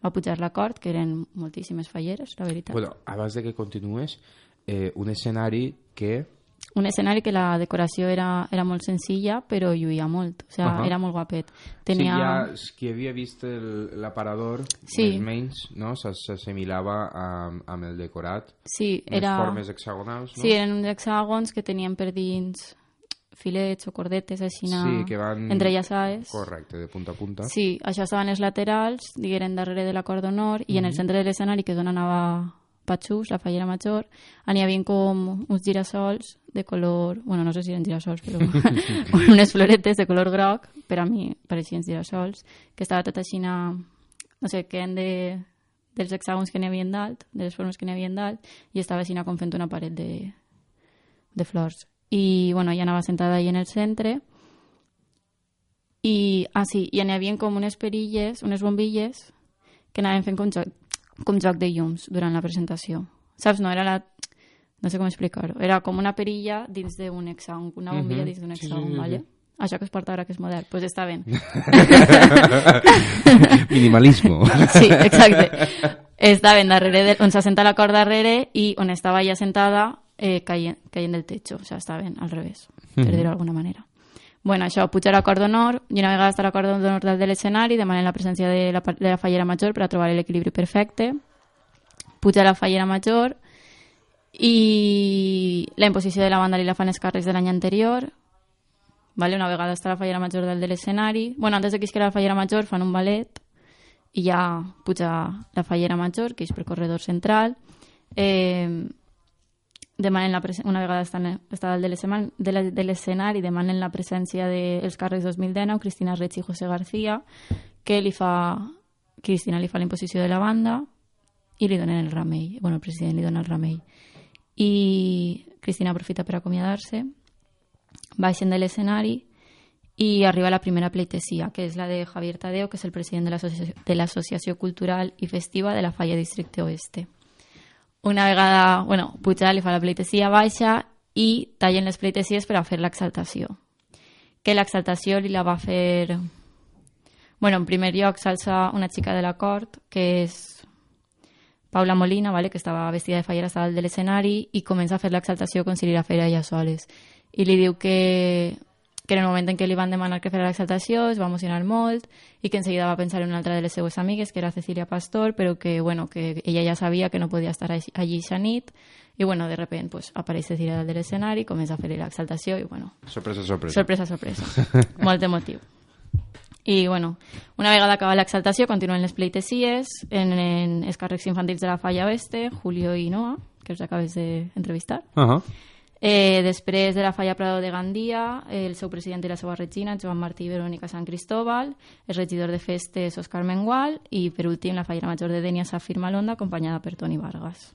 Speaker 10: Va pujar l'acord, que eren moltíssimes falleres, la veritat.
Speaker 6: Bueno, abans de que continues, eh, un escenari que
Speaker 10: Un escenari que la decoració era, era molt senzilla, però lluïa molt. O sigui,
Speaker 6: Ahà.
Speaker 10: era molt guapet.
Speaker 6: Tenia... Sí, ja, qui havia vist el- l'aparador,
Speaker 10: Sí.
Speaker 6: més menys, no? S'assimilava amb, amb el decorat.
Speaker 10: Sí,
Speaker 6: Unes
Speaker 10: era...
Speaker 6: formes hexagonals, no?
Speaker 10: Sí, eren uns hexàgons que tenien per dins filets o cordetes així
Speaker 6: Sí, que van...
Speaker 10: entrellaçades.
Speaker 6: Correcte, de punta a punta.
Speaker 10: Sí, això estaven els laterals, digueren darrere de l'acord d'honor, i en el centre de l'escenari, que és on anava Patxús, la fallera major, n'hi havia com uns girassols de color... Bueno, no sé si eren girassols, però unes floretes de color groc, per a mi pareixien girassols, que estava tot així, no sé, que eren de, dels hexàgons que n'hi havia dalt, de les formes que n'hi havia dalt, i estava així com fent una paret de, de flors. I, bueno, ja anava sentada ahí en el centre, i, ah, sí, i n'hi havia com unes perilles, unes bombilles, que anaven fent com com joc de llums durant la presentació. Saps? No era la... No sé com explicar-ho. Era com una perilla dins d'un hexàgon, una bombilla
Speaker 6: Mhm.
Speaker 10: dins d'un
Speaker 6: Sí, sí,
Speaker 10: hexàgon,
Speaker 6: sí, sí.
Speaker 10: ¿vale? Això que es porta ara que és modern. Doncs pues està ben.
Speaker 6: Minimalismo.
Speaker 10: Sí, exacte. Està ben darrere, de, on s'assenta la cor darrere i on estava ja sentada eh, caient, caient del techo. O sigui, està ben al revés, per
Speaker 6: Mhm.
Speaker 10: dir-ho d'alguna manera. Bueno, això, puja l'acord d'honor, i una vegada està l'acord d'honor dalt de l'escenari, demanen la presència de la, de la fallera major per a trobar l'equilibri perfecte. Puja la fallera major i la imposició de la banda li la fan els càrrecs de l'any anterior. Vale? Una vegada està la fallera major dalt de l'escenari. Bueno, antes de que isquera la fallera major fan un ballet i ja puja la fallera major, que és per corredor central. Eh, demanen la una vegada estan, està dalt de l'escenari, de de demanen la presència dels càrrecs 2019, Cristina Reig i José García, que li fa, Cristina li fa la imposició de la banda i li donen el ramell. Bueno, el president li dona el ramell. I Cristina aprofita per acomiadar-se, baixen de l'escenari i arriba la primera pleitesía, que és la de Javier Tadeo, que és el president de de l'Associació Cultural i Festiva de la Falla Districte Oeste. Una vegada, bueno, puja, li fa la pleitesía baixa i tallen les pleitesies per a fer l'exaltació. Que l'exaltació li la va fer... Bueno, en primer lloc s'alça una xica de la cort, que és Paula Molina, vale, que estava vestida de fallera, dalt de l'escenari i comença a fer l'exaltació com si li la fera ella soles. I li diu que, que en el moment en què li van demanar que fera l'exaltació es va emocionar molt i que enseguida va pensar en una altra de les seues amigues, que era Cecilia Pastor, però que, bueno, que ella ja sabia que no podia estar allí aquesta nit i, bueno, de repente pues, apareix Cecilia dalt de l'escenari, comença a fer l'exaltació i, bueno,
Speaker 6: Sorpresa, sorpresa.
Speaker 10: Sorpresa, sorpresa. Molt emotiu. I, bueno, una vegada acaba l'exaltació, continuen les pleitesies en, en els càrrecs infantils de la Falla Oeste, Julio i Noa, que us acabes d'entrevistar.
Speaker 6: Uh -huh.
Speaker 10: Eh, després de la Falla Prado de Gandia, el seu president i la seva regina, Joan Martí i Verònica Sant Cristóbal, el regidor de festes, Òscar Mengual, i per últim la Fallera Major de Denia, Safir Malonda, acompanyada per Toni Vargas.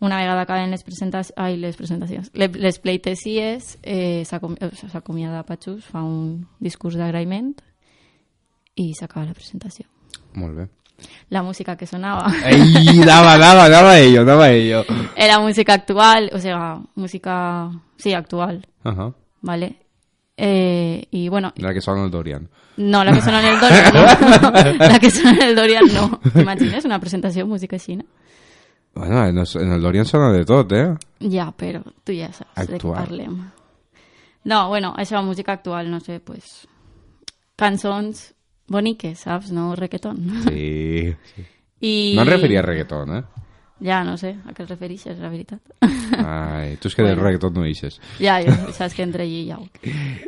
Speaker 10: Una vegada acaben les, presentacions, ai, les presentacions, les, les pleitesies, eh, eh, s'acomiada Patxús, fa un discurs d'agraïment i s'acaba la presentació.
Speaker 6: Molt bé.
Speaker 10: La música que sonava
Speaker 6: Ei, dava, dava, dava ello, dava ello.
Speaker 10: era música actual, o sea, música, sí, actual,
Speaker 6: -huh.
Speaker 10: ¿vale? Eh, y bueno,
Speaker 6: La que sona el Dorian.
Speaker 10: no, la que suena en el Dorian, no. la que suena en el Dorian no. T'imagines una presentació amb música així?
Speaker 6: Bueno, en el- en el Dorian sona de tot, eh?
Speaker 10: Tu ja saps de què
Speaker 6: Actual.
Speaker 10: parlem. No, bueno, això, música actual, no sé, pues... Cançons boniques, saps? No reggaeton.
Speaker 6: Sí. sí.
Speaker 10: I...
Speaker 6: No em referia a reggaeton, eh?
Speaker 10: Ja, no sé a què es refereixes, la veritat.
Speaker 6: Ai, tu és que del
Speaker 10: Bueno.
Speaker 6: reggaeton no eixes.
Speaker 10: Ja, jo, saps que entre allí ja.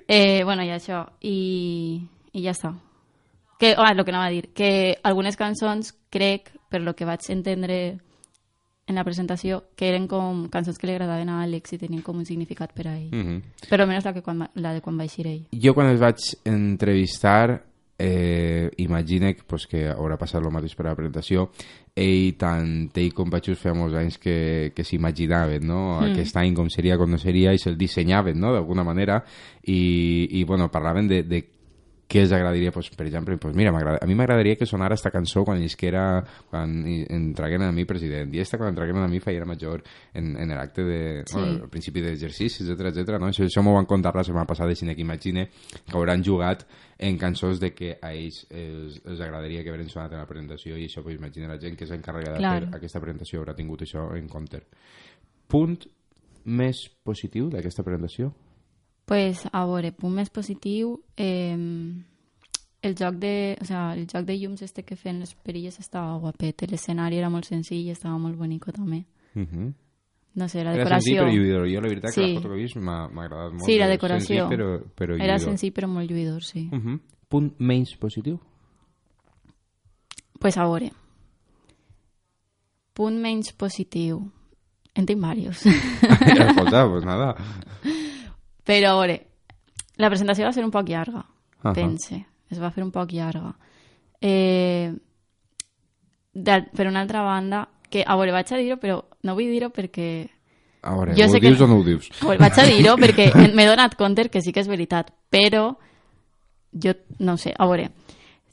Speaker 10: Eh, bueno, i això, i, i ja està. Que, ah, el que anava a dir, que algunes cançons crec, per lo que vaig entendre en la presentació, que eren com cançons que li agradaven a Àlex i tenien com un significat per a ell.
Speaker 6: Mhm.
Speaker 10: Però almenys la, que quan, la de quan va eixir ell.
Speaker 6: Jo quan els vaig entrevistar eh, imagine pues, que haurà passat el mateix per a la presentació ell, tant ell com Patxus feia molts anys que, que s'imaginaven no?
Speaker 10: Mm.
Speaker 6: aquest any com seria, com no seria i se'l dissenyaven no? d'alguna manera i, i bueno, parlaven de, de què els agradaria, pues, per exemple, pues mira, a mi m'agradaria que sonara esta cançó quan isquera, quan entragueren a mi president, i esta quan entragueren a mi fallera major en, en l'acte de,
Speaker 10: Sí.
Speaker 6: bueno, al principi d'exercici, etc etc. no? Això, això m'ho van contar la setmana passada, així que imagine que hauran jugat en cançons de que a ells els, els agradaria que hagueren sonat en la presentació i això, pues, imagina la gent que és encarregada de
Speaker 10: Clar.
Speaker 6: fer aquesta presentació haurà tingut això en compte. Punt més positiu d'aquesta presentació?
Speaker 10: Pues, a veure, punt més positiu, eh, el joc de, o sea, el joc de llums este que feien les perilles estava guapet, l'escenari era molt senzill i estava molt bonico també.
Speaker 6: Uh -huh.
Speaker 10: No sé, la
Speaker 6: Era
Speaker 10: decoració...
Speaker 6: senzill però lluïdor. Jo la veritat que
Speaker 10: Sí.
Speaker 6: la foto que he vist m'ha agradat molt.
Speaker 10: Sí, la
Speaker 6: Era
Speaker 10: decoració.
Speaker 6: Senzill, però, però
Speaker 10: Era
Speaker 6: lluïdor.
Speaker 10: senzill però molt lluïdor, sí.
Speaker 6: Uh -huh. Punt menys positiu?
Speaker 10: Pues a veure. Punt menys positiu. En tinc diversos.
Speaker 6: Escolta, pues nada.
Speaker 10: Però a veure, la presentació va ser un poc llarga,
Speaker 6: Ahà.
Speaker 10: pense. Es va fer un poc llarga. Eh, de, per una altra banda, que, a veure, vaig a dir-ho, però no vull dir-ho perquè...
Speaker 6: A veure,
Speaker 10: Jo
Speaker 6: ho
Speaker 10: sé que-
Speaker 6: dius o no ho dius?
Speaker 10: A veure, vaig a dir-ho perquè m'he donat compte que sí que és veritat, però jo no sé, a veure,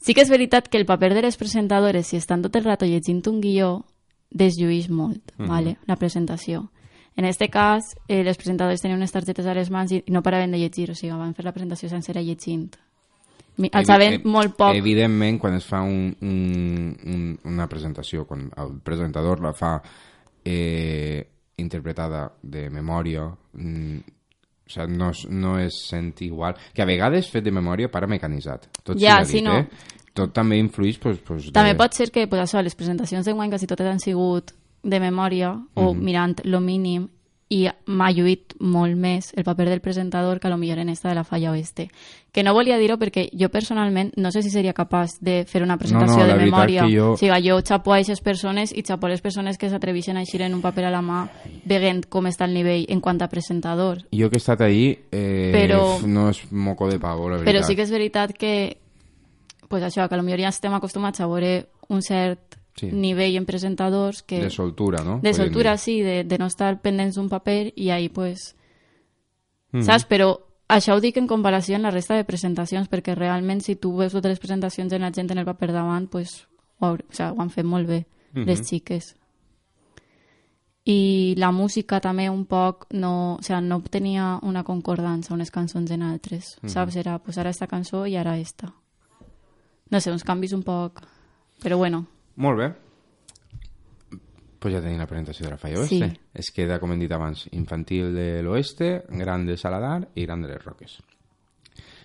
Speaker 10: sí que és veritat que el paper de les presentadores, si estan tot el rato llegint un guió, deslluís molt,
Speaker 11: Mhm.
Speaker 10: vale? la presentació. En este cas, eh, les presentadores tenien unes targetes a les mans i no paraven de llegir, o sigui, van fer la presentació sencera llegint. Mi- El saben
Speaker 6: Evi-
Speaker 10: molt poc.
Speaker 6: Evidentment, quan es fa un, un, un, una presentació, quan el presentador la fa eh, interpretada de memòria, mm, o sigui, no, no es sent igual. Que a vegades fet de memòria para mecanitzat. Tot
Speaker 10: Ja,
Speaker 6: dit,
Speaker 10: no.
Speaker 6: Eh? Tot també influeix pues, pues, de...
Speaker 10: També pot ser que pues, això, les presentacions d'enguany quasi totes han sigut de memòria o
Speaker 6: Mhm.
Speaker 10: mirant lo mínim i m'ha lluït molt més el paper del presentador que a lo millor en esta de la falla oeste. Que no volia dir-ho perquè jo personalment no sé si seria capaç de fer una presentació
Speaker 6: No, no,
Speaker 10: de memòria.
Speaker 6: jo-
Speaker 10: O sigui, jo xapo a aquestes persones i xapo a les persones que s'atreveixen a eixir en un paper a la mà veient com està el nivell en quant a presentador.
Speaker 6: Jo que he estat ahí, eh,
Speaker 10: Però-
Speaker 6: no és moco de pavo, la veritat.
Speaker 10: Però sí que és veritat que pues això, que potser ja estem acostumats a veure un cert
Speaker 6: Sí.
Speaker 10: nivell en presentadors que...
Speaker 6: De soltura, no?
Speaker 10: De soltura, sí, de, de no estar pendents d'un paper i ahí, pues...
Speaker 6: Mhm.
Speaker 10: Saps? Però això ho dic en comparació amb la resta de presentacions, perquè realment si tu veus totes les presentacions en la gent en el paper davant, pues, ho, o sea, ho han fet molt bé,
Speaker 6: Mhm.
Speaker 10: les xiques. I la música també un poc no, o sea, no tenia una concordança unes cançons en altres,
Speaker 6: Mhm.
Speaker 10: saps? Era, pues ara esta cançó i ara esta. No sé, uns canvis un poc... Però bueno,
Speaker 6: Molt bé. Pues ja tenim la presentació de la Falla Oeste.
Speaker 10: Sí.
Speaker 6: Es queda, com hem dit abans, infantil de l'Oeste, gran de Saladar i gran de les Roques.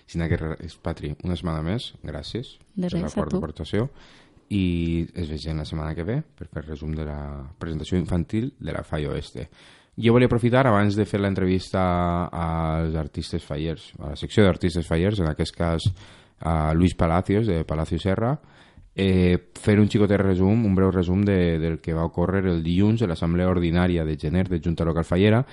Speaker 6: Sinó que res, Patri, una setmana més, gràcies
Speaker 10: De
Speaker 6: per la
Speaker 10: res, a tu.
Speaker 6: aportació i es vegem la setmana que ve per fer resum de la presentació infantil de la Falla Oeste. Jo volia aprofitar, abans de fer l'entrevista als artistes fallers, a la secció d'artistes fallers, en aquest cas a Luis Palacios, de Palacio Serra, eh, fer un xicotet resum, un breu resum de, del que va ocórrer el dilluns a l'Assemblea Ordinària de gener de Junta Local Fallera,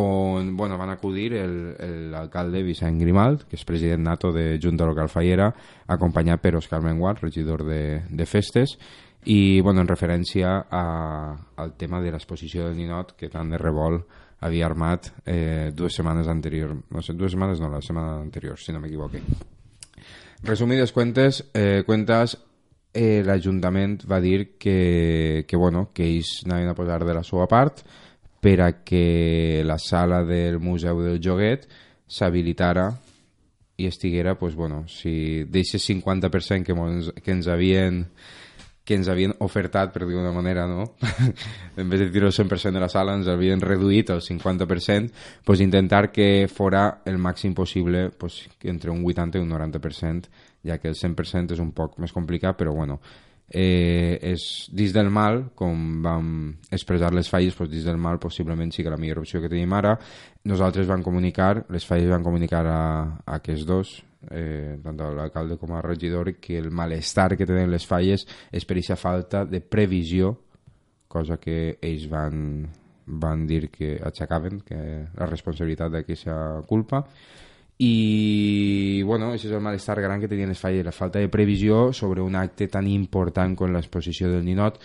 Speaker 6: on bueno, van acudir l'alcalde Vicent Grimalt, que és president nato de Junta Local Fallera, acompanyat per Òscar Mengual, regidor de, de festes, i bueno, en referència a, al tema de l'exposició del Ninot, que tant de revolt havia armat eh, dues setmanes anterior, no sé, dues setmanes no, la setmana anterior, si no m'equivoque. Resumides cuentes, eh, cuentas, eh, l'Ajuntament va dir que, que, bueno, que ells anaven a posar de la seva part per a que la sala del Museu del Joguet s'habilitara i estiguera, pues, bueno, si d'eixe 50% que, mos, que ens havien que ens havien ofertat, per dir d'una manera, no? en vez de dir el 100% de la sala, ens havien reduït el 50%, pues intentar que fora el màxim possible pues, entre un 80 i un 90%, ja que el 100% és un poc més complicat, però bueno, eh, és dins del mal, com vam expressar les falles, doncs dins del mal possiblement sí que la millor opció que tenim ara. Nosaltres vam comunicar, les falles van comunicar a, a aquests dos, eh, tant a l'alcalde com al regidor, que el malestar que tenen les falles és per aquesta falta de previsió, cosa que ells van, van dir que aixecaven que la responsabilitat d'aquesta culpa i bueno, això és el malestar gran que tenien les falles, la falta de previsió sobre un acte tan important com l'exposició del Ninot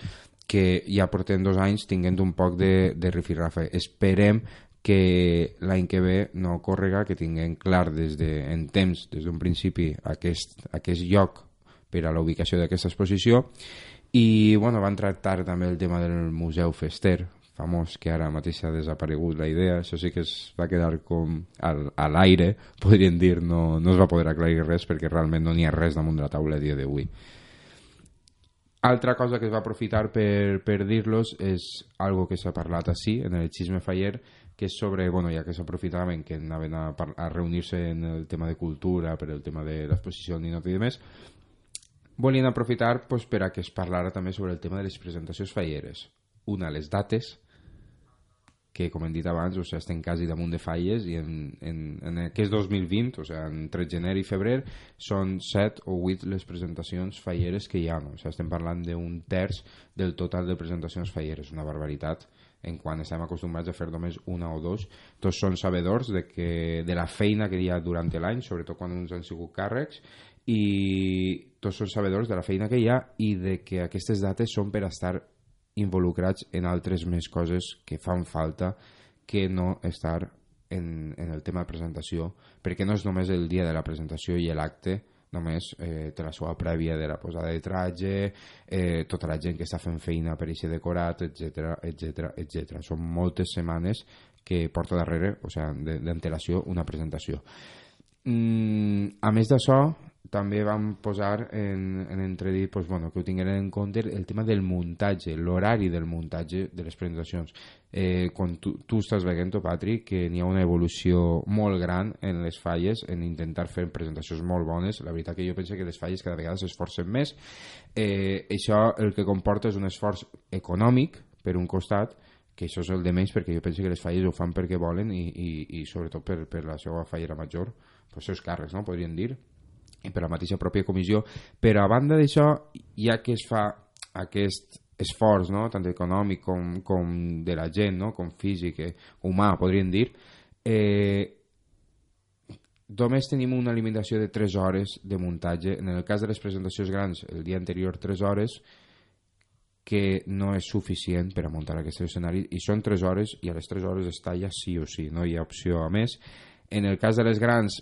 Speaker 6: que ja portem dos anys tinguent un poc de, de rifirrafe. Esperem que l'any que ve no córrega, que tinguem clar des de, en temps, des d'un principi, aquest, aquest lloc per a la ubicació d'aquesta exposició. I bueno, van tractar també el tema del Museu Fester, famós, que ara mateix ha desaparegut la idea, això sí que es va quedar com al, a l'aire, podríem dir, no, no es va poder aclarir res perquè realment no n'hi ha res damunt de la taula a dia d'avui. Altra cosa que es va aprofitar per, per dir-los és algo que s'ha parlat així, en el xisme faller, que és sobre, bueno, ja que s'aprofitaven que anaven a, a reunir-se en el tema de cultura, per el tema de l'exposició del Ninot i demés, volien aprofitar pues, per a que es parlara també sobre el tema de les presentacions falleres. Una, les dates, que com hem dit abans, o sigui, estem quasi damunt de falles i en, en, en aquest 2020, o sigui, entre gener i febrer, són 7 o 8 les presentacions falleres que hi ha. O sigui, estem parlant d'un terç del total de presentacions falleres, una barbaritat en quan estem acostumats a fer només una o dos. Tots són sabedors de, que, de la feina que hi ha durant l'any, sobretot quan uns han sigut càrrecs, i tots són sabedors de la feina que hi ha i de que aquestes dates són per estar involucrats en altres més coses que fan falta que no estar en, en el tema de presentació, perquè no és només el dia de la presentació i l'acte, només eh, té la seva prèvia de la posada de traje, eh, tota la gent que està fent feina per aquest decorat, etc etc etc. Són moltes setmanes que porta darrere, o sigui, d'antelació, una presentació. Mm, a més d'això, també vam posar en, en entredit pues, bueno, que ho tingueren en compte el tema del muntatge, l'horari del muntatge de les presentacions. Eh, quan tu, tu estàs veient, Patri, que n'hi ha una evolució molt gran en les falles, en intentar fer presentacions molt bones. La veritat que jo penso que les falles cada vegada s'esforcen més. Eh, això el que comporta és un esforç econòmic, per un costat, que això és el de menys perquè jo penso que les falles ho fan perquè volen i, i, i sobretot per, per la seva fallera major, pels seus càrrecs, no? podríem dir per la mateixa pròpia comissió, però a banda d'això, ja que es fa aquest esforç, no? tant econòmic com, com de la gent, no? com físic, eh, humà, podríem dir, eh, només tenim una limitació de 3 hores de muntatge. En el cas de les presentacions grans, el dia anterior 3 hores, que no és suficient per a muntar aquest escenari i són 3 hores i a les 3 hores es talla sí o sí, no hi ha opció a més. En el cas de les grans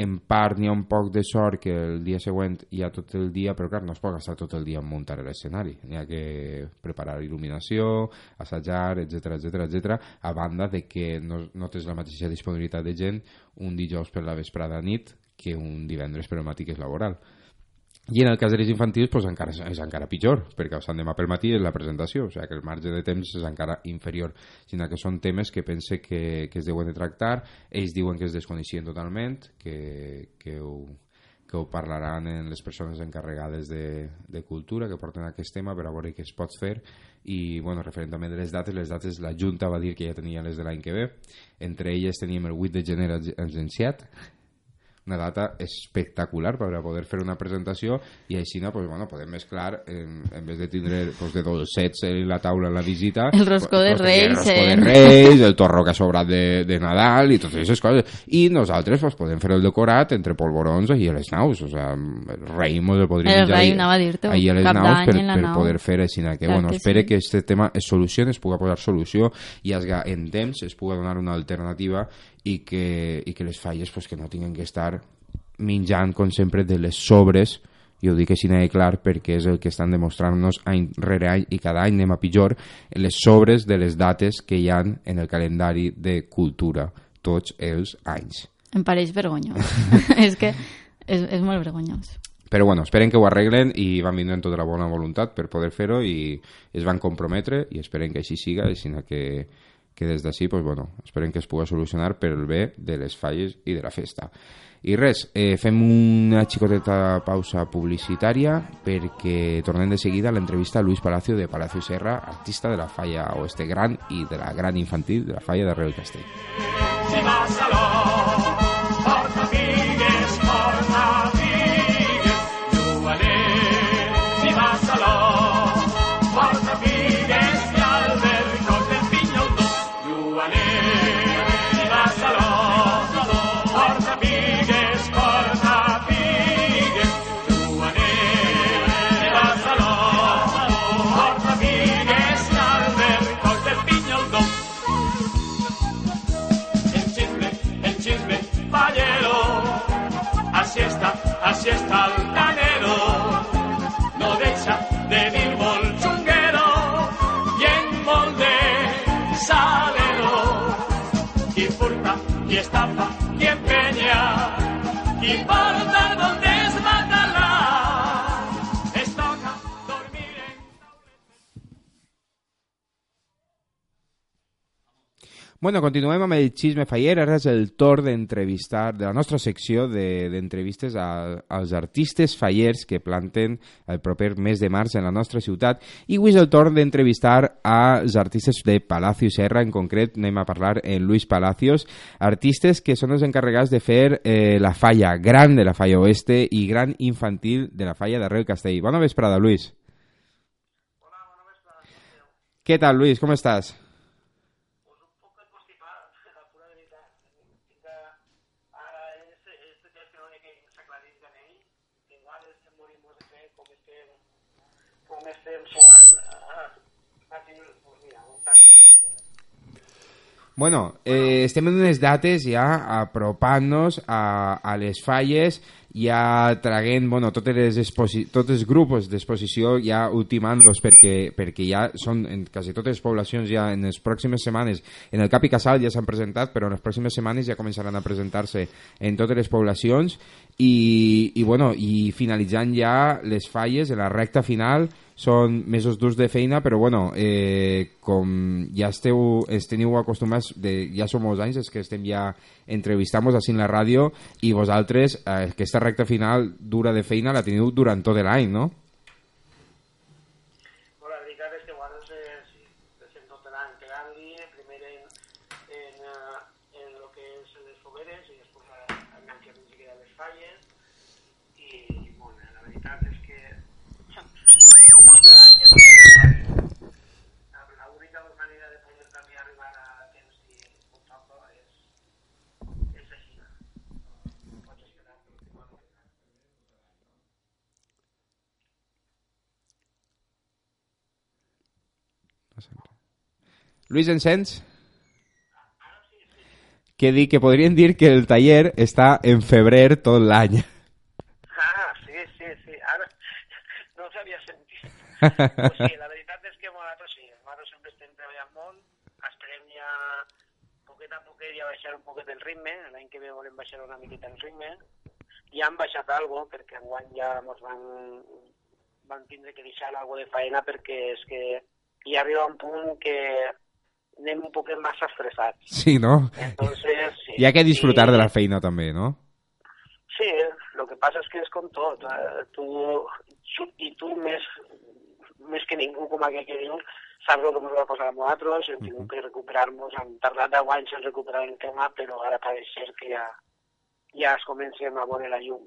Speaker 6: en part n'hi ha un poc de sort que el dia següent hi ha tot el dia, però clar, no es pot estar tot el dia en muntar l'escenari. N'hi ha que preparar il·luminació, assajar, etc etc etc. a banda de que no, no tens la mateixa disponibilitat de gent un dijous per la vesprada nit que un divendres per al matí que és laboral. I en el cas de les infantils pues, encara, és encara pitjor, perquè el demà pel matí és la presentació, o sigui que el marge de temps és encara inferior, sinó que són temes que pense que, que es deuen de tractar, ells diuen que es desconeixien totalment, que, que, ho, que ho parlaran en les persones encarregades de, de cultura que porten aquest tema per a veure què es pot fer. I bueno, referent també de les dates, les dates la Junta va dir que ja tenia les de l'any que ve. Entre elles teníem el 8 de gener agenciat una data espectacular per a poder fer una presentació i així pues, bueno, podem mesclar en, en vez de tindre pues, de dolcets en la taula en la visita
Speaker 10: el roscó de
Speaker 6: pues,
Speaker 10: Reis
Speaker 6: el roscó
Speaker 10: eh?
Speaker 6: de Reis el torro que ha sobrat de, de Nadal i totes aquestes coses i nosaltres pues, podem fer el decorat entre polvorons i a les naus o sea, el rei mos el podríem
Speaker 10: el rei anava a dir-t'ho,
Speaker 6: ahí a les naus per, per
Speaker 10: nau.
Speaker 6: poder fer així que,
Speaker 10: Clar
Speaker 6: bueno,
Speaker 10: que
Speaker 6: espere
Speaker 10: sí.
Speaker 6: que este tema es solucioni, es puga posar solució i es, en temps es puga donar una alternativa i que, i que les falles pues, que no tinguin que estar menjant, com sempre, de les sobres i ho dic així de clar perquè és el que estan demostrant-nos any rere any i cada any anem a pitjor les sobres de les dates que hi han en el calendari de cultura tots els anys.
Speaker 10: Em pareix vergonyós. és que és, és molt vergonyós.
Speaker 6: Però bueno, esperen que ho arreglen i van vindre amb tota la bona voluntat per poder fer-ho i es van comprometre i esperen que així siga i sinó que, que des d'ací, pues, bueno, esperen que es pugui solucionar per el bé de les falles i de la festa. I res, eh, fem una xicoteta pausa publicitària perquè tornem de seguida a l'entrevista a Luis Palacio de Palacio Serra, artista de la falla oeste gran i de la gran infantil de la falla de Real Castell.
Speaker 9: Si vas a estampa
Speaker 6: Bueno, continuem amb el xisme faller. Ara és el torn d'entrevistar, de la nostra secció de- d'entrevistes a, als artistes fallers que planten el proper mes de març en la nostra ciutat. I avui és el torn d'entrevistar als artistes de Palacio i Serra. En concret, anem a parlar en Luis Palacios, artistes que són els encarregats de fer eh, la falla gran de la falla oeste i gran infantil de la falla d'Arrel Castell. Bona vesprada, Luis. Què tal, Luis? Com estàs? Bueno, eh, estem en unes dates ja apropant-nos a, a les falles, ja traguent, bueno, totes les tots els grups d'exposició ja ultimant-los perquè, perquè ja són en quasi totes les poblacions ja en les pròximes setmanes, en el Cap i Casal ja s'han presentat, però en les pròximes setmanes ja començaran a presentar-se en totes les poblacions i, i, bueno, i finalitzant ja les falles la recta final són mesos durs de feina, però bueno, eh, com ja esteu, esteniu acostumats, de, ja som molts anys, és que estem ja entrevistant-vos així en la ràdio i vosaltres eh, aquesta recta final dura de feina la teniu durant tot l'any, no?
Speaker 11: Bueno, la veritat és que bueno, se, sí, estem tot l'any pegant-li, primer en, en, uh, en lo que és les fogueres i després a, a Nancy que queda les falles i, i bueno, la veritat és que tot l'any és la, la única manera de poder també arribar a temps i un toco és, és així. No pots esperar per l'última hora.
Speaker 6: Luis, ens sents? Que dic que podrien dir que el taller està en febrer tot l'any.
Speaker 11: Ah, sí, sí, sí. Ara no s'havia sentit. pues sí, la veritat és que nosaltres sí, nosaltres sempre estem treballant molt, esperem ja poquet a poquet ja baixar un poquet el ritme, l'any que ve volem baixar una miqueta el ritme, ja han baixat algo perquè enguany ja ens van, van tindre que deixar algo de faena perquè és que ja arriba un punt que anem un poquet massa estressats.
Speaker 6: Sí, no?
Speaker 11: Entonces, sí.
Speaker 6: Hi ha que disfrutar
Speaker 11: I-
Speaker 6: de la feina també, no?
Speaker 11: Sí, lo que passa és que és com tot. Eh, tu, i tu més, més que ningú, com aquell que diu, saps el que ens va passar a nosaltres, hem tingut que recuperar-nos, hem tardat 10 anys en recuperar el tema, però ara pareix ser que ja, ja es comencem a veure la llum.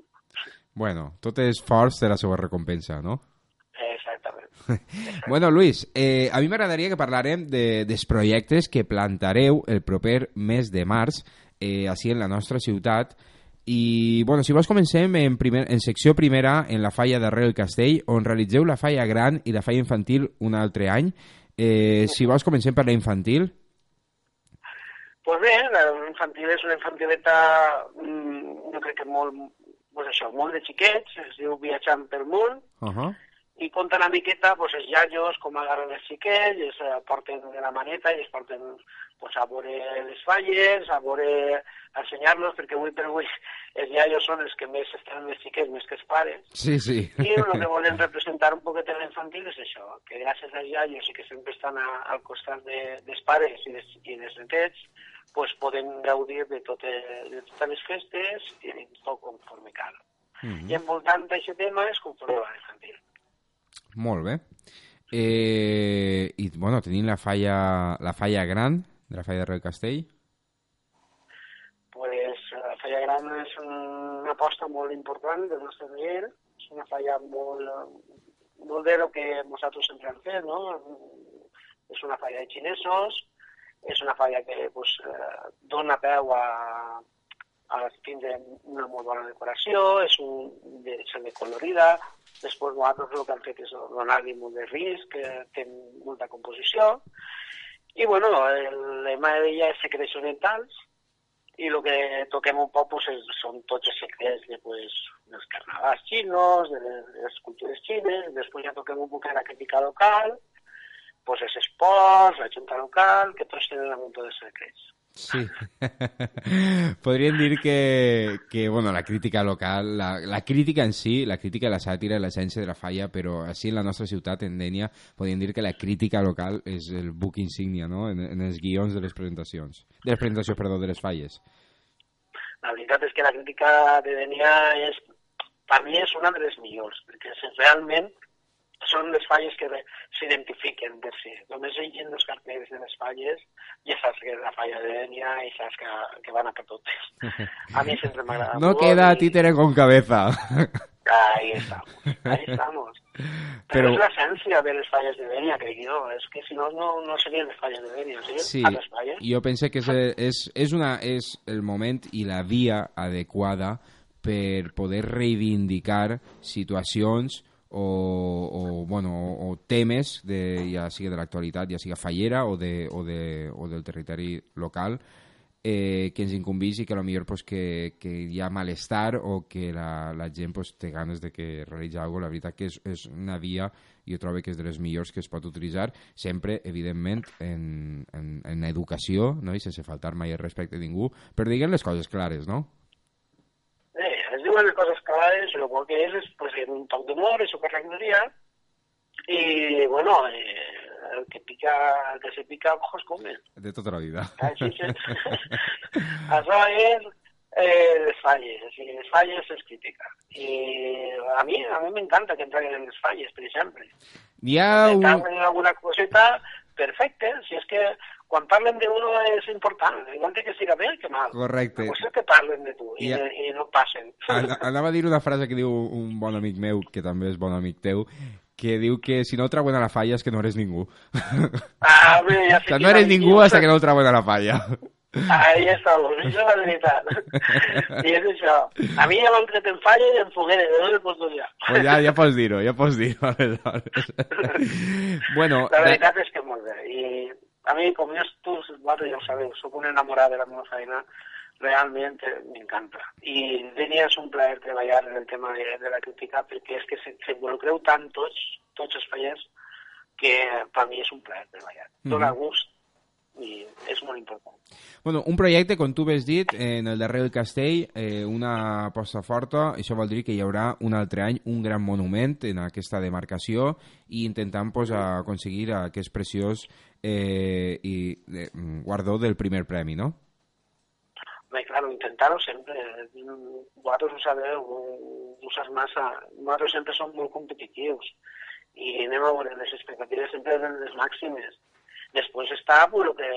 Speaker 6: Bueno, tot esforç té la seva recompensa, no?
Speaker 11: Exactament.
Speaker 6: Bueno, Luis, eh, a mi m'agradaria que parlarem de, dels projectes que plantareu el proper mes de març eh, així en la nostra ciutat. I, bueno, si vols comencem en, primer, en secció primera en la falla darrere del castell on realitzeu la falla gran i la falla infantil un altre any. Eh, si vols comencem per la infantil.
Speaker 11: Pues bé, la infantil és una infantileta, mm, jo crec que molt, pues això, molt de xiquets, es diu Viatjant pel món,
Speaker 6: uh -huh.
Speaker 11: I conta una miqueta pues, els iaios com agarren els xiquets, els eh, porten de la maneta i els porten pues, a veure les falles, a veure, a ensenyar-los, perquè avui per avui els iaios són els que més estan els xiquets més que els pares.
Speaker 6: Sí, sí.
Speaker 11: I el que volen representar un poquet en l'infantil és això, que gràcies als iaios i que sempre estan a, al costat de, dels pares i dels, i dels netets, pues, poden gaudir de, tot, de totes les festes i tot conforme cal.
Speaker 6: Mhm.
Speaker 11: I envoltant d'aquest tema és conforme a l'infantil.
Speaker 6: Molt bé. Eh, I, bueno, tenim la falla, la falla gran de la falla darrere del castell.
Speaker 11: pues, la falla gran és una aposta molt important del nostre taller, és una falla molt, molt de lo que nosaltres sempre hem fet, no? És una falla de xinesos, és una falla que pues, eh, dona peu a, a tindre una molt bona decoració, és un de semi colorida, després nosaltres el que hem fet és donar-li molt de risc, que té molta composició, i bueno, el lema d'ella és secrets orientals, i el que toquem un poc pues, són tots els secrets de, pues, dels carnavals xinos, de les, de les cultures xines, després ja toquem un poc la crítica local, pues, els esports, la junta local, que tots tenen un munt de secrets.
Speaker 6: Sí. Podríem dir que, que bueno, la crítica local, la, la crítica en si, la crítica, la sàtira, l'essència de la falla, però així en la nostra ciutat, en Dènia, podríem dir que la crítica local és el buc insígnia, no?, en, en els guions de les presentacions. De les presentacions, perdó, de les falles.
Speaker 11: La veritat és que la crítica de Denia és, per mi és una de les millors, perquè realment són les falles que s'identifiquen per si. Només llegint els cartells de les falles ja saps que és la falla de Denia i saps que, que van a per totes. A mi sempre m'agrada
Speaker 6: No queda
Speaker 11: i-
Speaker 6: títere con cabeza.
Speaker 11: Ahí estamos, ahí estamos. Però,
Speaker 6: Però-
Speaker 11: és l'essència de les falles de Denia, jo. És que si no, no, no serien les falles de Denia, serien
Speaker 6: Sí,
Speaker 11: altres falles.
Speaker 6: jo penso que és, és, és, una, és el moment i la via adequada per poder reivindicar situacions o, o, bueno, o, temes, de, ja sigui de l'actualitat, ja sigui fallera o, de, o, de, o del territori local, eh, que ens incumbís i que millor pues, que, que hi ha malestar o que la, la gent pues, té ganes de que realitzi alguna cosa. La veritat que és, és una via, jo trobo que és de les millors que es pot utilitzar, sempre, evidentment, en, en, en educació, no? i sense faltar mai el respecte a ningú, però diguen les coses clares, no?
Speaker 11: Eh, es diuen les coses clares, el que és és pues, un toc d'humor, això que arreglaria, i, bueno, eh, el que pica, el que se pica, ojos comen.
Speaker 6: De tota la vida.
Speaker 11: Així que... Això és eh, les falles, o sigui, les falles és crítica. I a mi, a mi m'encanta que entreguen en les falles, per exemple.
Speaker 6: Hi ha
Speaker 11: Si
Speaker 6: un...
Speaker 11: cauen en alguna coseta, perfecte, si és que quan parlen d'uno és important, igual que siga bé que mal.
Speaker 6: Correcte.
Speaker 11: La qüestió és que parlen de tu i, i no passen.
Speaker 6: An- Anava a dir una frase que diu un bon amic meu, que també és bon amic teu, que diu que si no el treuen a la falla és que no eres ningú.
Speaker 11: Ah, bé, ja sé
Speaker 6: o sea, no eres
Speaker 11: dir,
Speaker 6: ningú
Speaker 11: sea,
Speaker 6: que no el treuen a la falla.
Speaker 11: Ahí això és la veritat. I és això. A mi ja m'han tret en falla i en foguera, de dos pots ja.
Speaker 6: Pues ja, ja pots dir-ho, ja pots dir-ho, aleshores. bueno,
Speaker 11: La veritat és que molt bé. I a mi, com jo, tu, vosaltres ja ho sabeu, sóc un enamorat de la meva feina, realment eh, m'encanta. I Denia és un plaer treballar en el tema de, de la crítica perquè és que se- s'involucreu tant tots, tots els fallers, que per mi és un plaer treballar. Dóna
Speaker 6: Mhm.
Speaker 11: gust i és molt important.
Speaker 6: Bueno, un projecte, com tu has dit, en el darrer del castell, eh, una aposta forta, això vol dir que hi haurà un altre any un gran monument en aquesta demarcació i intentant pues, aconseguir aquest preciós eh, i, eh, guardó del primer premi, no?
Speaker 11: Bé, claro, intentar-ho sempre. Vosaltres ho sabeu, ho saps massa. Nosaltres sempre som molt competitius i anem a veure les expectatives sempre eren les màximes. Després està pues, lo que,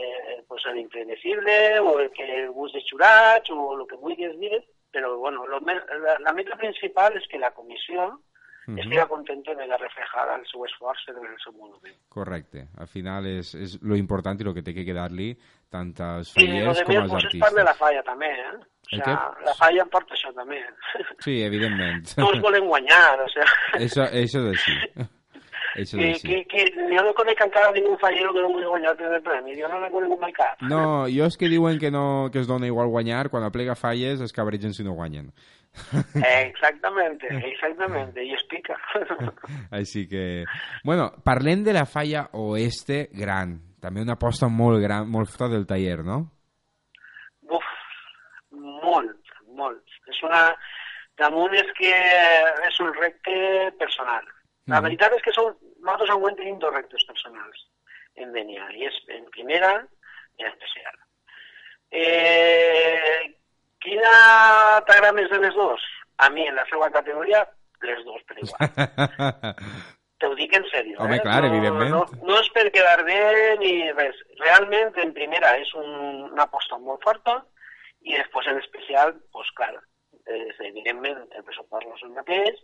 Speaker 11: pues, l'impredecible o el que el gust de jurats o el que vulguis dir, però bueno, lo, la, la meta principal és que la comissió
Speaker 6: Mhm.
Speaker 11: estigui contenta de la reflejada el seu esforç en el seu monument.
Speaker 6: Correcte. Al final és, és lo important i lo que té que quedar-li tant als
Speaker 11: I el
Speaker 6: fallers
Speaker 11: de
Speaker 6: com als
Speaker 11: pues, és part de la
Speaker 6: artistes.
Speaker 11: falla també, eh? O
Speaker 6: El
Speaker 11: sea, la falla em porta això també.
Speaker 6: Sí, evidentment.
Speaker 11: Tots volen guanyar, o sea...
Speaker 6: Això, això és així. Això
Speaker 11: Que, que, que jo no conec encara ningú fallero que no vulgui guanyar el primer premi. Jo no conec mai cap.
Speaker 6: No, jo és que diuen que no que es dona igual guanyar, quan aplega falles es cabregen si no guanyen.
Speaker 11: Eh, exactamente, exactamente. I es pica.
Speaker 6: Així que... Bueno, parlem de la falla oeste gran. També una aposta molt gran, molt forta del taller, no?
Speaker 11: Uf, molt, molt. És una... Damunt és que és un repte personal. La veritat és que som, nosaltres enguany tenim dos reptes personals en Denia, i és en primera i en especial. Eh, quina t'agrada més de les dues? A mi, en la seva categoria, les dues per igual. Te ho dic en sèrio.
Speaker 6: Home,
Speaker 11: eh?
Speaker 6: clar,
Speaker 11: no,
Speaker 6: evidentment.
Speaker 11: No, no és per quedar bé ni res. Realment, en primera, és un, una aposta molt forta i després, en especial, doncs, clar, és, evidentment, el pressupost no és el mateix,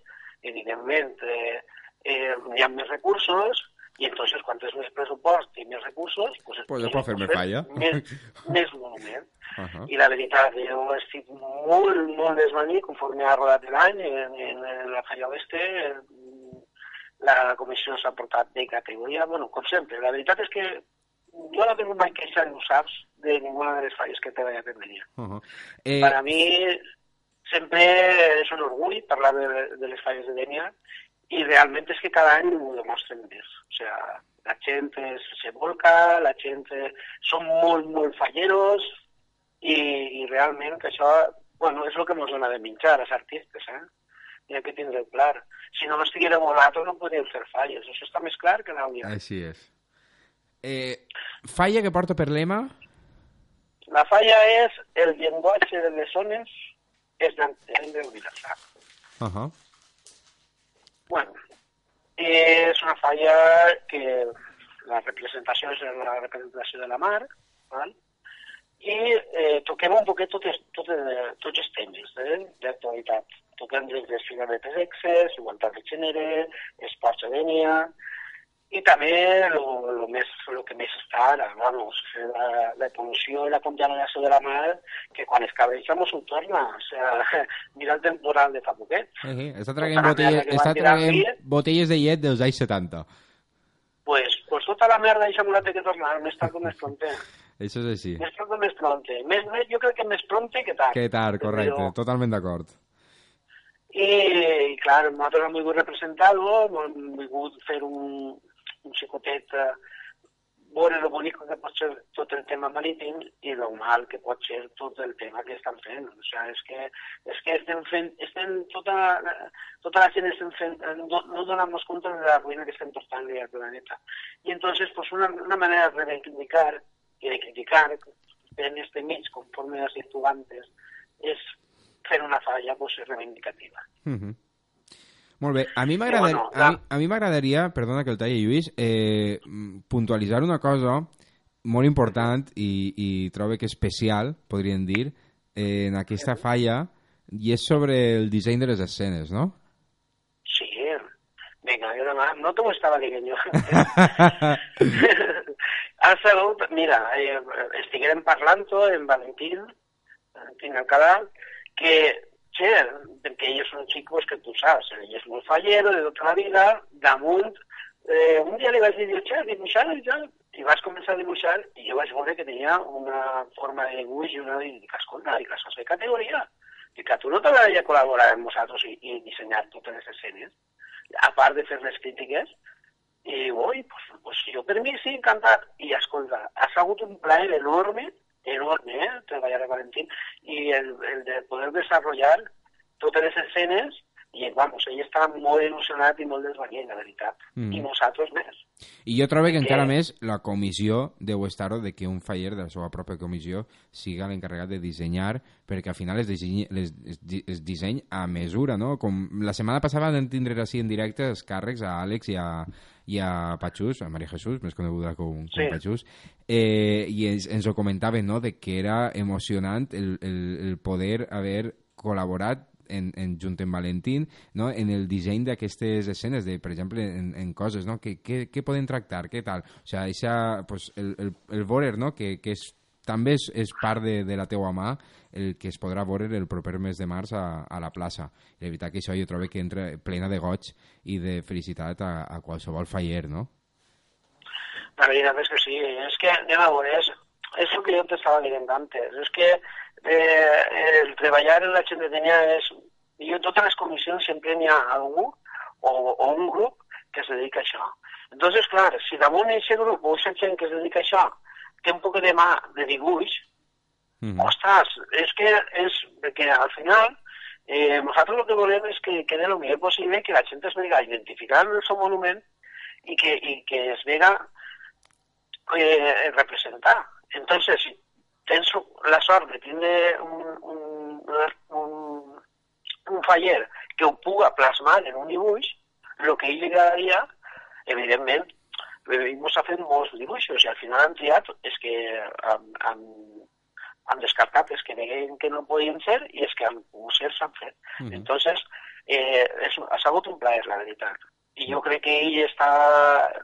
Speaker 11: evidentment, eh, eh, hi ha més recursos, i entonces, quan tens més pressupost i més recursos, pues,
Speaker 6: Pues es pot fer més falla.
Speaker 11: Més, més monument.
Speaker 6: Uh
Speaker 11: I la veritat, jo estic molt, molt desvanit conforme ha rodat l'any en, en, en la Falla Oeste. La comissió s'ha portat de categoria, bueno, com sempre. La veritat és que jo no tinc mai queixa, ho saps, de ninguna de les falles que he treballat en Denia.
Speaker 6: -huh.
Speaker 11: Eh...
Speaker 6: Eh,
Speaker 11: Per a mi sempre és un orgull parlar de, de les falles de Denia i realment és que cada any ho demostren més. O sea, la gent es, se volca, la gent... eh, Són molt, molt falleros i, i realment que això bueno, és el que ens dona de menjar als artistes, eh? Hi ha que tindre clar. Si no estiguera volat no podríem fer falles. Això està més clar que l'àudia.
Speaker 6: Així és. Eh, falla que porta per lema...
Speaker 11: La falla és el llenguatge de les zones és d'entendre universal.
Speaker 6: Uh -huh.
Speaker 11: Bueno, és una falla que la representació és la representació de la mar, val? i eh, toquem un poquet totes, totes, tots els temes eh, d'actualitat. Toquem des de cigaretes excés, igualtat de gènere, esports de i també lo, més, lo que més està ara, vamos, la, la evolució i la contaminació de la mar, que quan es cabreja mos ho torna. O sea, mira el temporal de fa poquet.
Speaker 6: Uh -huh. Està traient, botelles, està traient botelles de llet dels anys 70.
Speaker 11: Pues, pues tota la merda deixa la té que tornar, més tard o més pronte.
Speaker 6: Això és així.
Speaker 11: Més tard o més pronte. Més, més, jo crec que més pronte que tard.
Speaker 6: Que tard, correcte.
Speaker 11: Però-
Speaker 6: Totalment d'acord.
Speaker 11: I, i clar, nosaltres hem volgut representar-ho, hem volgut fer un, un xicotet, eh, veure lo bonic que pot ser tot el tema marítim i lo mal que pot ser tot el tema que estan fent. O sea, és que, és que estem fent, estem tota, tota la gent estem fent, eh, no, no donem-nos compte de la ruïna que estem portant al planeta. I entonces, pues una, una manera de reivindicar i de criticar en este mig, conforme has dit tu antes, és fer una falla pues, reivindicativa.
Speaker 6: Uh -huh. Molt bé, a mi m'agradaria,
Speaker 11: bueno,
Speaker 6: a mi, a mi m'agradaria, perdona que el talli Lluís, eh, puntualitzar una cosa molt important i, i trobo que especial, podríem dir, eh, en aquesta falla, i és sobre el disseny de les escenes, no?
Speaker 11: Sí, venga, jo demà no t'ho estava dient jo. Ha sigut, mira, eh, estiguérem parlant-ho en Valentín, Valentín Alcalá, que, che, perquè ell és un xic pues, que tu saps, ell és molt fallero de tota la vida, damunt, eh, un dia li vaig dir, che, dibuixar i tal, i vaig començar a dibuixar i jo vaig veure que tenia una forma de dibuix i una i dic, escolta, dic, això de categoria. Dic, que tu no t'agradaria col·laborar amb nosaltres i, i dissenyar totes les escenes, a part de fer les crítiques, i oi, pues, pues jo per mi sí, encantat. I escolta, ha sigut un plaer enorme, enorme, eh, treballar a Valentín, i el, el de poder desenvolupar totes les escenes i, vamos, ell està molt il·lusionat i molt desvalient, la veritat.
Speaker 6: Mm.
Speaker 11: I nosaltres més.
Speaker 6: I jo trobo que
Speaker 11: Perquè-
Speaker 6: encara més la comissió deu estar de que un faller de la seva pròpia comissió siga l'encarregat de dissenyar, perquè al final es disseny, les, es, es disseny a mesura, no? Com la setmana passada vam tindre així en directe els càrrecs a Àlex i a, i a Patxús, a Maria Jesús, més coneguda com, com
Speaker 11: Sí.
Speaker 6: Patxús, eh, i ens, ens ho comentaven, no?, de que era emocionant el, el, el poder haver col·laborat en, en junt amb Valentín no? en el disseny d'aquestes escenes de, per exemple, en, en coses no? que, que, que poden tractar, què tal o sigui, eixa, pues, el, el, el voler no? que, que és, també és, és part de, de la teua mà el que es podrà veure el proper mes de març a, a la plaça i veritat que això jo trobo que entra plena de goig i de felicitat a, a qualsevol faller no?
Speaker 11: La veritat és que sí, és que, anem a veure, és, és el que jo t'estava dient antes, és que eh, el treballar en la xendetenia és... Jo en totes les comissions sempre n'hi ha algú o, o un grup que es dedica a això. Entonces, clar, si damunt d'aquest grup o gent que es dedica a això té un poc de mà de dibuix,
Speaker 6: Mm
Speaker 11: Ostres, és que és perquè al final eh, nosaltres el que volem és que quede el millor possible que la gent es vega identificada en el seu monument i que, i que es vega eh, representar. Entonces, si tens la sort de tindre un, un, un, un faller que ho puga plasmar en un dibuix, el que a ell li agradaria, evidentment, ens ha fet molts dibuixos i al final han triat és que han, han, han descartat els que deien que no podien ser i els que han pogut ser s'han fet.
Speaker 6: Mhm.
Speaker 11: Entonces, eh, és, ha sigut un plaer, la veritat. I jo crec que ell està,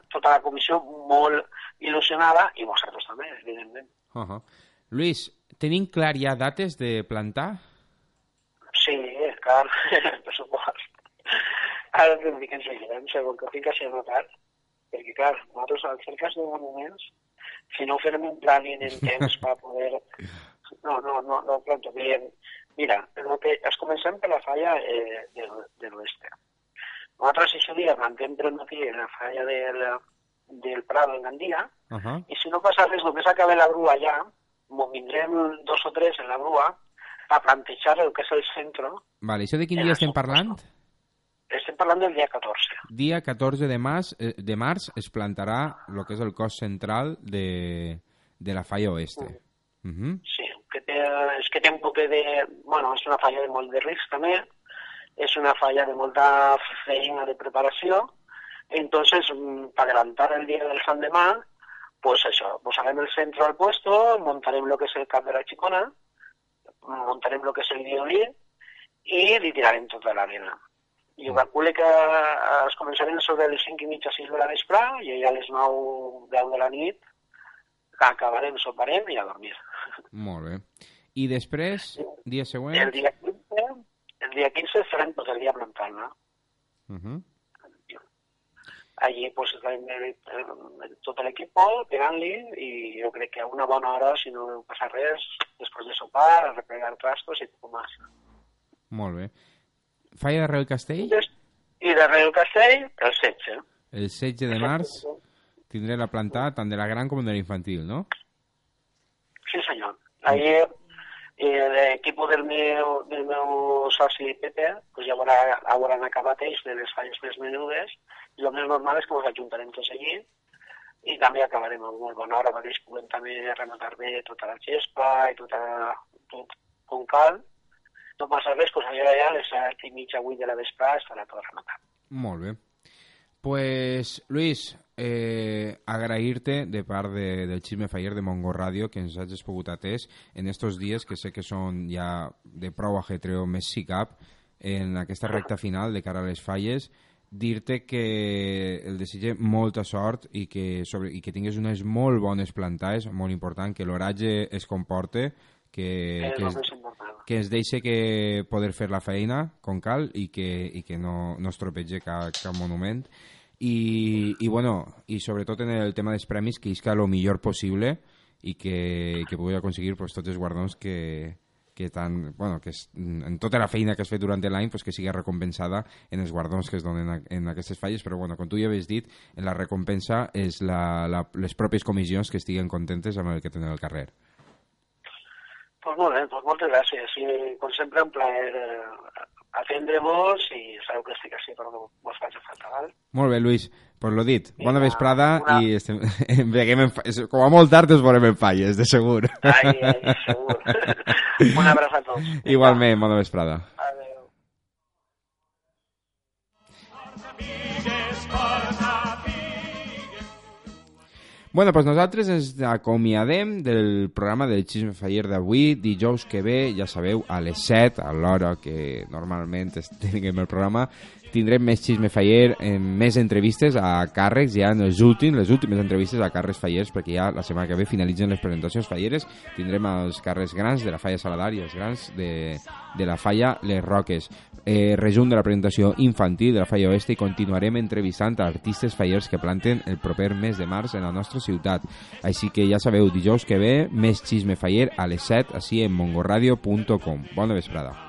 Speaker 11: tota la comissió, molt il·lusionada, i vosaltres també, evidentment.
Speaker 6: Uh -huh. Luis, tenim clar ja dates de plantar?
Speaker 11: Sí, clar, per supost. Ara et dic en seguirem, segon que tinc així anotat, perquè, clar, nosaltres al fer cas de monuments, si no fem un planning en temps per poder... No, no, no, no planto bien. Mira, el que es comencem per la falla eh, de, de l'oeste. Nosaltres aquest dia mantem per matí en la falla del, del Prado en Gandia,
Speaker 6: Uh -huh.
Speaker 11: i si no passa res, només acabe la grua allà, m'ho vindrem dos o tres en la grua a plantejar el que és el centre.
Speaker 6: Vale, això de quin dia
Speaker 11: el
Speaker 6: estem parlant?
Speaker 11: Estem parlant del dia 14.
Speaker 6: Dia 14 de març, eh, de març es plantarà el que és el cos central de, de la falla oeste. Uh -huh.
Speaker 11: Sí, que té, és que té un poc de... Bueno, és una falla de molt de risc també, és una falla de molta feina de preparació, entonces, mm, para adelantar el día del Sant Demà, pues eso, posarem el centro al puesto, montarem lo que és el cap de la xicona, montarem lo que és el violí i li tirarem tota l'arena. Jo calculo que eh, es començarem sobre les 5 i mitja, 6 de la vespre i a les 9, 10 de la nit acabarem, soparem i a dormir.
Speaker 6: Molt bé. I després, dia següent...
Speaker 11: El dia 15, el dia 15 farem tot el dia plantant, no?
Speaker 6: Uh -huh.
Speaker 11: Allí pues eh, tot l'equip pegant-li i jo crec que a una bona hora, si no passa res, després de sopar, a replegar trastos i poc més.
Speaker 6: Molt bé. Falla de Real Castell,
Speaker 11: I darrere el castell, el 16.
Speaker 6: el 16 de març, tindré la plantada tant de la gran com de la infantil, no?
Speaker 11: Sí, senyor. Allí eh, l'equip del meu, del meu soci Pepe pues ja haurà, hauran acabat ells de les falles més menudes i el més normal és que ens ajuntarem tots allí i també acabarem a molt bona hora perquè puguem també rematar bé tota la gespa i tota, tot com cal. No passa res, doncs allà, allà a les set i mitja, vuit de la vespre estarà tot rematat.
Speaker 6: Molt bé. Pues, Luis, eh, agrair-te de part de, del Xisme Faller de Mongo Radio que ens hagis pogut atès en estos dies que sé que són ja de prou ajetreo més si cap en aquesta recta final de cara a les falles dir-te que el desitge molta sort i que, sobre, i que tingues unes molt bones plantades, molt important, que l'oratge es comporte, que, que,
Speaker 11: important.
Speaker 6: que es deixe que poder fer la feina com cal i que, i que no, no es tropege cap, cap monument. I, i, bueno, i sobretot en el tema dels premis, que isca el millor possible i que, que pugui aconseguir pues, tots els guardons que, que tan, bueno, que es, en tota la feina que has fet durant l'any pues, que sigui recompensada en els guardons que es donen a, en aquestes falles, però bueno, com tu ja havies dit, en la recompensa és la, la, les pròpies comissions que estiguen contentes amb el que tenen al carrer.
Speaker 11: Pues molt bé, doncs moltes gràcies. I, com sempre, un plaer eh, atendre-vos i sabeu que estic així per vos faig falta, val?
Speaker 6: Molt bé, Lluís. Pues lo dit, bona
Speaker 11: Vinga,
Speaker 6: vesprada
Speaker 11: una-
Speaker 6: i estem, em veiem en, fa- com a molt tard ens veurem en falles, de segur.
Speaker 11: Ai, ai, segur. Un abraç a tots.
Speaker 6: Igualment, bona vesprada.
Speaker 11: Adéu.
Speaker 6: Bueno, pues nosaltres ens acomiadem del programa del Xisme Faller d'avui, dijous que ve, ja sabeu, a les 7, a l'hora que normalment tinguem el programa, tindrem més Xisme Faller, eh, més entrevistes a càrrecs, ja en els últims, les últimes entrevistes a càrrecs fallers, perquè ja la setmana que ve finalitzen les presentacions falleres, tindrem els càrrecs grans de la falla Saladar i els grans de, de la falla Les Roques. Eh, resum de la presentació infantil de la falla oeste i continuarem entrevistant a artistes fallers que planten el proper mes de març en la nostra ciutat. Així que ja sabeu, dijous que ve, més xisme faller a les 7, així en mongoradio.com. Bona vesprada.